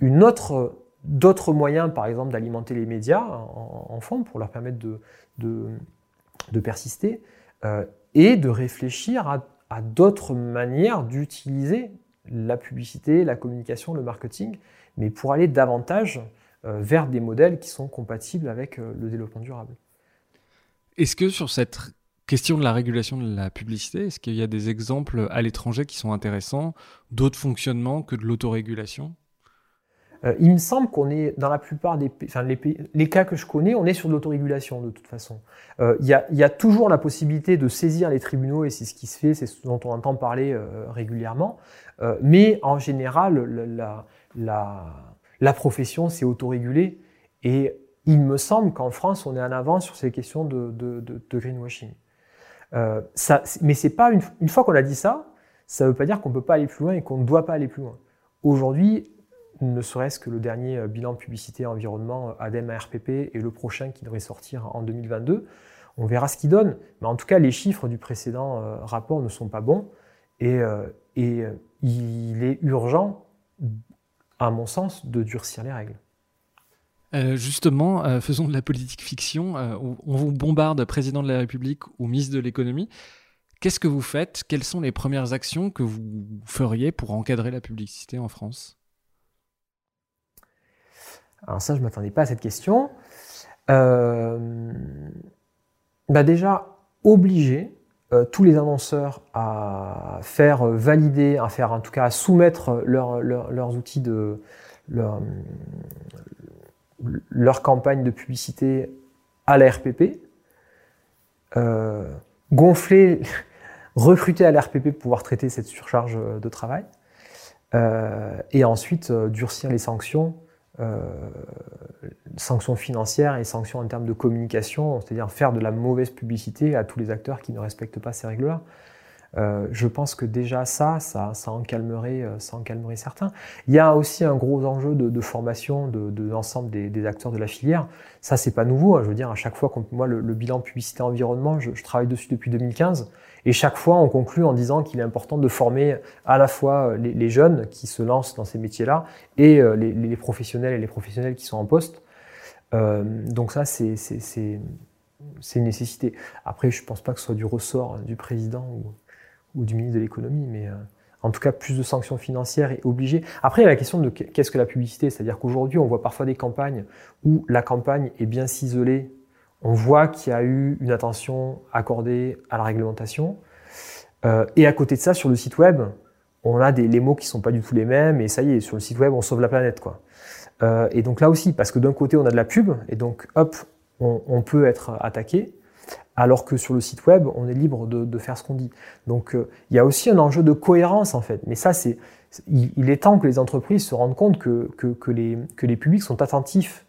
une autre, d'autres moyens, par exemple, d'alimenter les médias en, fond pour leur permettre de, de, persister euh, et de réfléchir à, à d'autres manières d'utiliser la publicité, la communication, le marketing, mais pour aller davantage euh, vers des modèles qui sont compatibles avec euh, le développement durable. Est-ce que sur cette question de la régulation de la publicité, est-ce qu'il y a des exemples à l'étranger qui sont intéressants, d'autres fonctionnements que de l'autorégulation? Euh, il me semble qu'on est, dans la plupart des enfin, les, les, cas que je connais, on est sur de l'autorégulation de toute façon. Euh, il y, a, toujours la possibilité de saisir les tribunaux et c'est ce qui se fait, c'est ce dont on entend parler euh, régulièrement. mais en général, la, la, la profession s'est autorégulée et il me semble qu'en France, on est en avance sur ces questions de, de, de, de greenwashing. ça, mais c'est pas une, une fois qu'on a dit ça, ça ne veut pas dire qu'on ne peut pas aller plus loin et qu'on ne doit pas aller plus loin. Aujourd'hui, ne serait-ce que le dernier euh, bilan publicité environnement euh, ADEME ARPP et le prochain qui devrait sortir en 2022. On verra ce qu'il donne, mais en tout cas, les chiffres du précédent euh, rapport ne sont pas bons et, il est urgent, à mon sens, de durcir les règles. justement, faisons de la politique fiction. on vous bombarde président de la République ou ministre de l'économie. Qu'est-ce que vous faites? Quelles sont les premières actions que vous feriez pour encadrer la publicité en France? Alors ça, je ne m'attendais pas à cette question. Euh, bah déjà, obliger euh, tous les annonceurs à faire valider, à faire en tout cas à soumettre leurs outils de leur, campagne de publicité à la RPP, euh, gonfler, recruter à la RPP pour pouvoir traiter cette surcharge de travail, et ensuite durcir les sanctions euh, sanctions financières et sanctions en termes de communication, c'est-à-dire faire de la mauvaise publicité à tous les acteurs qui ne respectent pas ces règles-là. Euh, je pense que déjà ça, ça, ça, en calmerait, euh, ça en calmerait certains. Il y a aussi un gros enjeu de, formation de, l'ensemble des, acteurs de la filière. Ça, c'est pas nouveau. Hein. Je veux dire, à chaque fois, moi, le, bilan publicité environnement, je, je, travaille dessus depuis 2015. Et chaque fois, on conclut en disant qu'il est important de former à la fois les, jeunes qui se lancent dans ces métiers-là et euh, les, professionnels et les professionnels qui sont en poste. Euh, donc ça, c'est une nécessité. Après, je ne pense pas que ce soit du ressort du président ou, du ministre de l'économie, mais euh, en tout cas, plus de sanctions financières est obligé. Après, il y a la question de qu'est-ce que la publicité, c'est-à-dire qu'aujourd'hui, on voit parfois des campagnes où la campagne est bien ciselée on voit qu'il y a eu une attention accordée à la réglementation. Euh, et à côté de ça, sur le site web, on a des, les mots qui sont pas du tout les mêmes, et ça y est, sur le site web, on sauve la planète. quoi. Euh, et donc là aussi, parce que d'un côté, on a de la pub, et donc hop, on, peut être attaqué, alors que sur le site web, on est libre de, faire ce qu'on dit. Donc euh, il y a aussi un enjeu de cohérence, en fait. Mais ça, c'est il, est temps que les entreprises se rendent compte que les publics sont attentifs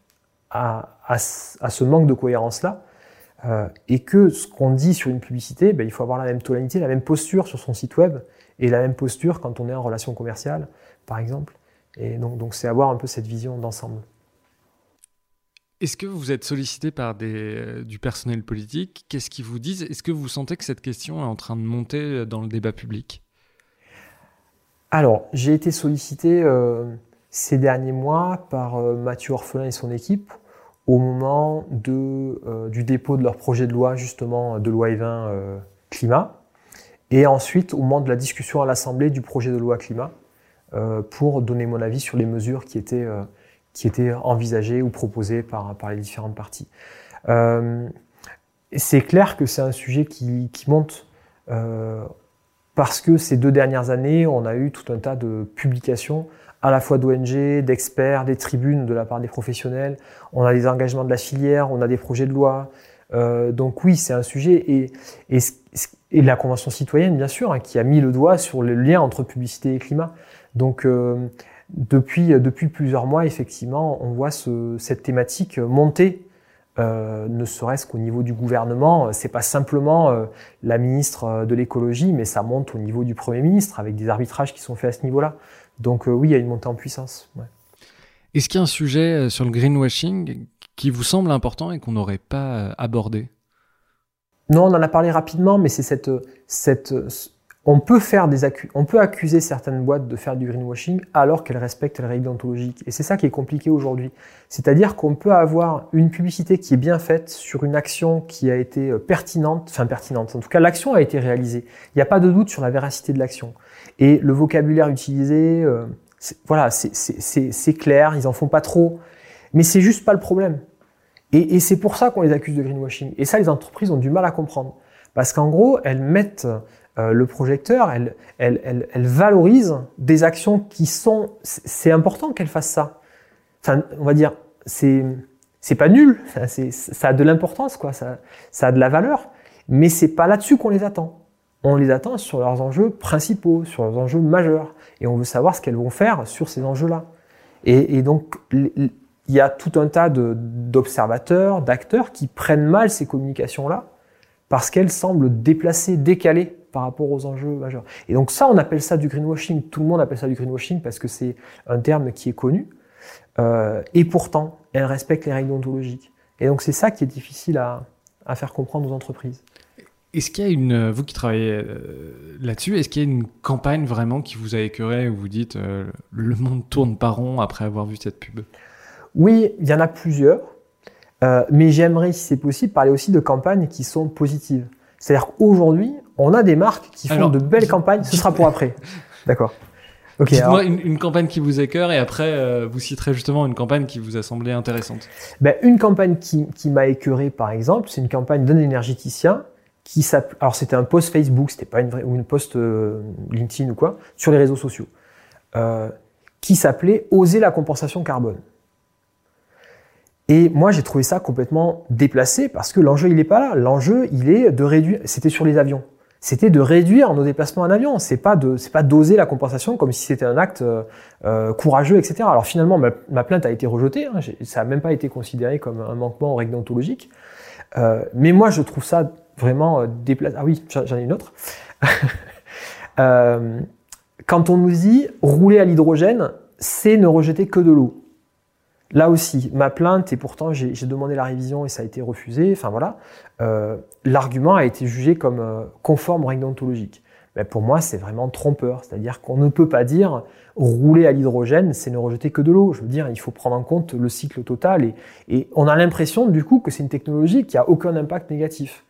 à, ce manque de cohérence-là. et que ce qu'on dit sur une publicité, ben, il faut avoir la même tonalité, la même posture sur son site web et la même posture quand on est en relation commerciale, par exemple. Et donc, donc c'est avoir un peu cette vision d'ensemble. Est-ce que vous êtes sollicité par des, euh, du personnel politique? Qu'est-ce qu'ils vous disent? Est-ce que vous sentez que cette question est en train de monter dans le débat public? Alors, j'ai été sollicité euh, ces derniers mois par euh, Mathieu Orphelin et son équipe au moment de, du dépôt de leur projet de loi, justement, de loi E20 climat, et ensuite au moment de la discussion à l'Assemblée du projet de loi climat, pour donner mon avis sur les mesures qui étaient qui étaient envisagées ou proposées par, les différentes parties. Euh, c'est clair que c'est un sujet qui, monte euh, parce que ces deux dernières années, on a eu tout un tas de publications à la fois d'ONG, d'experts, des tribunes de la part des professionnels. On a des engagements de la filière, on a des projets de loi. Euh, donc oui, c'est un sujet et, et, et, la Convention citoyenne, bien sûr, hein, qui a mis le doigt sur le lien entre publicité et climat. Donc euh, depuis, depuis plusieurs mois, effectivement, on voit ce, cette thématique monter, euh, ne serait-ce qu'au niveau du gouvernement. C'est pas simplement euh, la ministre de l'écologie, mais ça monte au niveau du Premier ministre, avec des arbitrages qui sont faits à ce niveau-là. Donc euh, oui, il y a une montée en puissance. Ouais. Est-ce qu'il y a un sujet euh, sur le greenwashing qui vous semble important et qu'on n'aurait pas euh, abordé? Non, on en a parlé rapidement, mais c'est cette, cette on peut, faire des on peut accuser certaines boîtes de faire du greenwashing alors qu'elles respectent les règles déontologiques. Et c'est ça qui est compliqué aujourd'hui. C'est-à-dire qu'on peut avoir une publicité qui est bien faite sur une action qui a été euh, pertinente, enfin pertinente, en tout cas l'action a été réalisée. Il n'y a pas de doute sur la véracité de l'action. Et le vocabulaire utilisé, euh, voilà, c'est clair, ils en font pas trop. Mais c'est juste pas le problème. Et, et c'est pour ça qu'on les accuse de greenwashing. Et ça, les entreprises ont du mal à comprendre. Parce qu'en gros, elles mettent euh, le projecteur, elle, elle, elle, valorise des actions qui sont. C'est important qu'elle fasse ça. On va dire, c'est c'est pas nul, ça a de l'importance, quoi, ça, a de la valeur, mais c'est pas là-dessus qu'on les attend. On les attend sur leurs enjeux principaux, sur leurs enjeux majeurs, et on veut savoir ce qu'elles vont faire sur ces enjeux-là. Et, donc, il y a tout un tas d'observateurs, d'acteurs qui prennent mal ces communications-là parce qu'elles semblent déplacées, décalées par rapport aux enjeux majeurs. Et donc ça, on appelle ça du greenwashing. Tout le monde appelle ça du greenwashing parce que c'est un terme qui est connu. Euh, et pourtant, elle respecte les règles ontologiques. Et donc c'est ça qui est difficile à, à, faire comprendre aux entreprises. Est-ce qu'il y a une, vous qui travaillez euh, là-dessus, est-ce qu'il y a une campagne vraiment qui vous a écœuré où vous dites euh, le monde tourne pas rond après avoir vu cette pub? Oui, il y en a plusieurs. Euh, mais j'aimerais, si c'est possible, parler aussi de campagnes qui sont positives. C'est-à-dire qu'aujourd'hui, on a des marques qui font de belles campagnes. Ce sera pour après. D'accord. Okay, Dites-moi une, campagne qui vous écœure et après euh, vous citerez justement une campagne qui vous a semblé intéressante. Ben, une campagne qui, qui m'a écœuré par exemple, c'est une campagne d'un énergéticien qui s'appelle. Alors c'était un post Facebook, c'était pas une vraie ou une post euh, LinkedIn ou quoi, sur les réseaux sociaux, euh, qui s'appelait Oser la compensation carbone. Et moi, j'ai trouvé ça complètement déplacé parce que l'enjeu, il n'est pas là. L'enjeu, il est de réduire. C'était sur les avions. C'était de réduire nos déplacements en avion. C'est pas de, c'est pas doser la compensation comme si c'était un acte euh, euh, courageux, etc. Alors finalement, ma, plainte a été rejetée. Hein. Ça n'a même pas été considéré comme un manquement aux. Euh, mais moi, je trouve ça vraiment déplacé. Ah oui, j'en ai une autre. quand on nous dit rouler à l'hydrogène, c'est ne rejeter que de l'eau. Là aussi, ma plainte, et pourtant j'ai demandé la révision et ça a été refusé, enfin voilà, euh, l'argument a été jugé comme euh, conforme aux règles ontologiques. Mais pour moi, c'est vraiment trompeur, c'est-à-dire qu'on ne peut pas dire rouler à l'hydrogène, c'est ne rejeter que de l'eau. Je veux dire, il faut prendre en compte le cycle total et, et on a l'impression du coup que c'est une technologie qui a aucun impact négatif.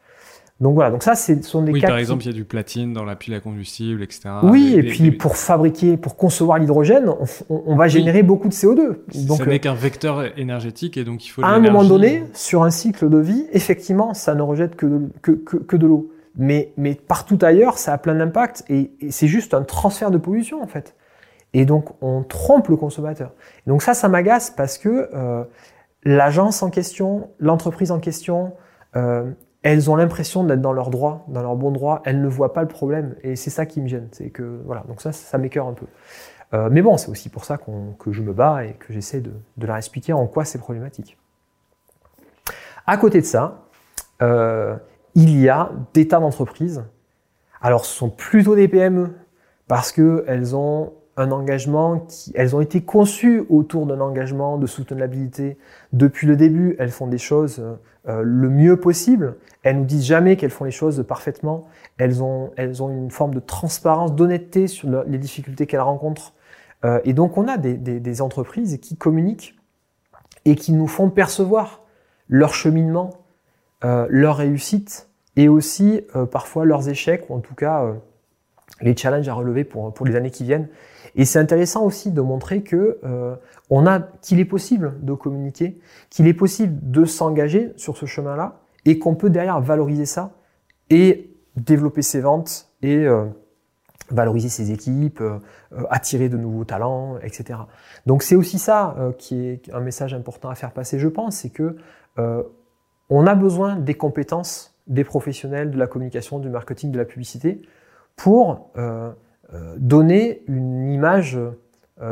Donc voilà, donc ça, ce sont des oui, cas. Par exemple, il y a du platine dans la pile à combustible, etc. Oui, et, puis pour fabriquer, pour concevoir l'hydrogène, on, on, va générer beaucoup de CO2. Donc, ce n'est euh, qu'un vecteur énergétique et donc il faut. À un moment donné, sur un cycle de vie, effectivement, ça ne rejette que de, que, que, que de l'eau. Mais, mais partout ailleurs, ça a plein d'impact et, et c'est juste un transfert de pollution en fait. Et donc on trompe le consommateur. Et donc ça, ça m'agace parce que euh, l'agence en question, l'entreprise en question, euh, elles ont l'impression d'être dans leur droit, dans leur bon droit, elles ne voient pas le problème, et c'est ça qui me gêne. C'est que voilà, donc ça, ça m'écœure un peu. Euh, mais bon, c'est aussi pour ça que je me bats et que j'essaie de, leur expliquer en quoi c'est problématique. À côté de ça, euh, il y a des tas d'entreprises. Alors, ce sont plutôt des PME parce qu'elles ont engagement qui, elles ont été conçues autour d'un engagement de soutenabilité. Depuis le début, elles font des choses euh, le mieux possible. Elles nous disent jamais qu'elles font les choses parfaitement. Elles ont, elles ont une forme de transparence, d'honnêteté sur les difficultés qu'elles rencontrent. Euh, et donc, on a des, entreprises qui communiquent et qui nous font percevoir leur cheminement, euh, leur réussite et aussi euh, parfois leurs échecs ou en tout cas euh, les challenges à relever pour, pour les années qui viennent. Et c'est intéressant aussi de montrer que euh, on a qu'il est possible de communiquer, qu'il est possible de s'engager sur ce chemin-là et qu'on peut derrière valoriser ça et développer ses ventes et euh, valoriser ses équipes, euh, attirer de nouveaux talents, etc. Donc c'est aussi ça qui est un message important à faire passer, je pense, c'est que on a besoin des compétences des professionnels de la communication, du marketing, de la publicité pour euh, donner une image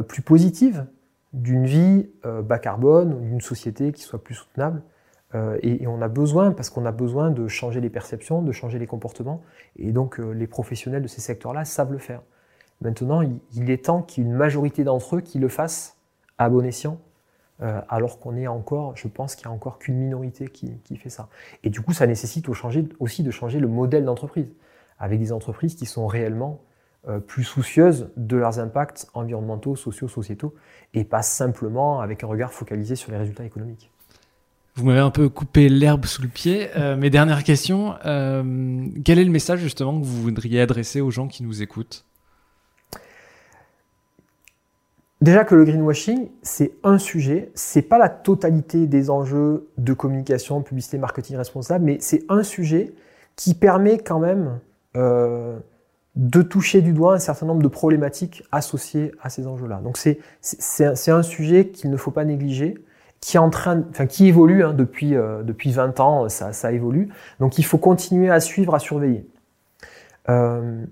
plus positive d'une vie bas carbone d'une société qui soit plus soutenable. Euh, et, on a besoin, parce qu'on a besoin de changer les perceptions, de changer les comportements, et donc euh, les professionnels de ces secteurs-là savent le faire. Maintenant, il, est temps qu'il y ait une majorité d'entre eux qui le fassent à bon escient, euh, alors qu'on est encore, je pense qu'il n'y a encore qu'une minorité qui, fait ça. Et du coup, ça nécessite aussi de changer le modèle d'entreprise, avec des entreprises qui sont réellement euh, plus soucieuses de leurs impacts environnementaux, sociaux, sociétaux, et pas simplement avec un regard focalisé sur les résultats économiques. Vous m'avez un peu coupé l'herbe sous le pied. Euh, mes dernières questions. Euh, quel est le message justement que vous voudriez adresser aux gens qui nous écoutent? Déjà que le greenwashing, c'est un sujet, c'est pas la totalité des enjeux de communication, publicité, marketing responsable, mais c'est un sujet qui permet quand même euh, de toucher du doigt un certain nombre de problématiques associées à ces enjeux-là. Donc c'est un sujet qu'il ne faut pas négliger qui est en train, enfin qui évolue hein, depuis euh, depuis 20 ans, ça, ça évolue. Donc il faut continuer à suivre, à surveiller. Euh...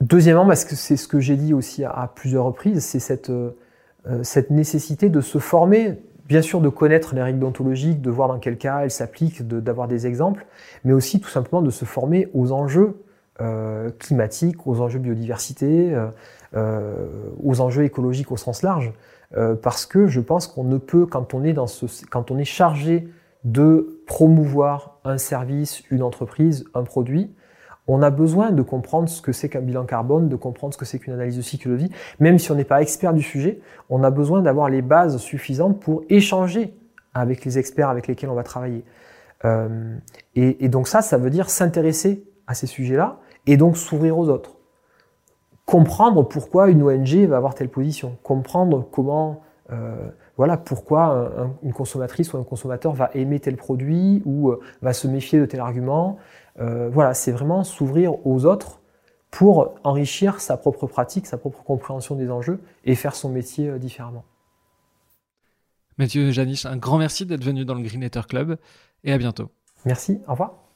Deuxièmement, parce que c'est ce que j'ai dit aussi à, plusieurs reprises, c'est cette cette nécessité de se former, bien sûr de connaître les règles déontologiques, de voir dans quel cas elles s'appliquent, d'avoir des exemples, mais aussi tout simplement de se former aux enjeux euh, climatiques, aux enjeux biodiversité, euh, euh, aux enjeux écologiques au sens large, parce que je pense qu'on ne peut, quand on est chargé de promouvoir un service, une entreprise, un produit, on a besoin de comprendre ce que c'est qu'un bilan carbone, de comprendre ce que c'est qu'une analyse de cycle. Même si on n'est pas expert du sujet, on a besoin d'avoir les bases suffisantes pour échanger avec les experts avec lesquels on va travailler. Euh, et, donc ça, ça veut dire s'intéresser à ces sujets-là et donc s'ouvrir aux autres comprendre pourquoi une ONG va avoir telle position, comprendre comment, euh, voilà, pourquoi un, une consommatrice ou un consommateur va aimer tel produit ou euh, va se méfier de tel argument. Euh, voilà, c'est vraiment s'ouvrir aux autres pour enrichir sa propre pratique, sa propre compréhension des enjeux et faire son métier euh, différemment. Mathieu Janisch, un grand merci d'être venu dans le Green Letter Club et à bientôt. Merci, au revoir.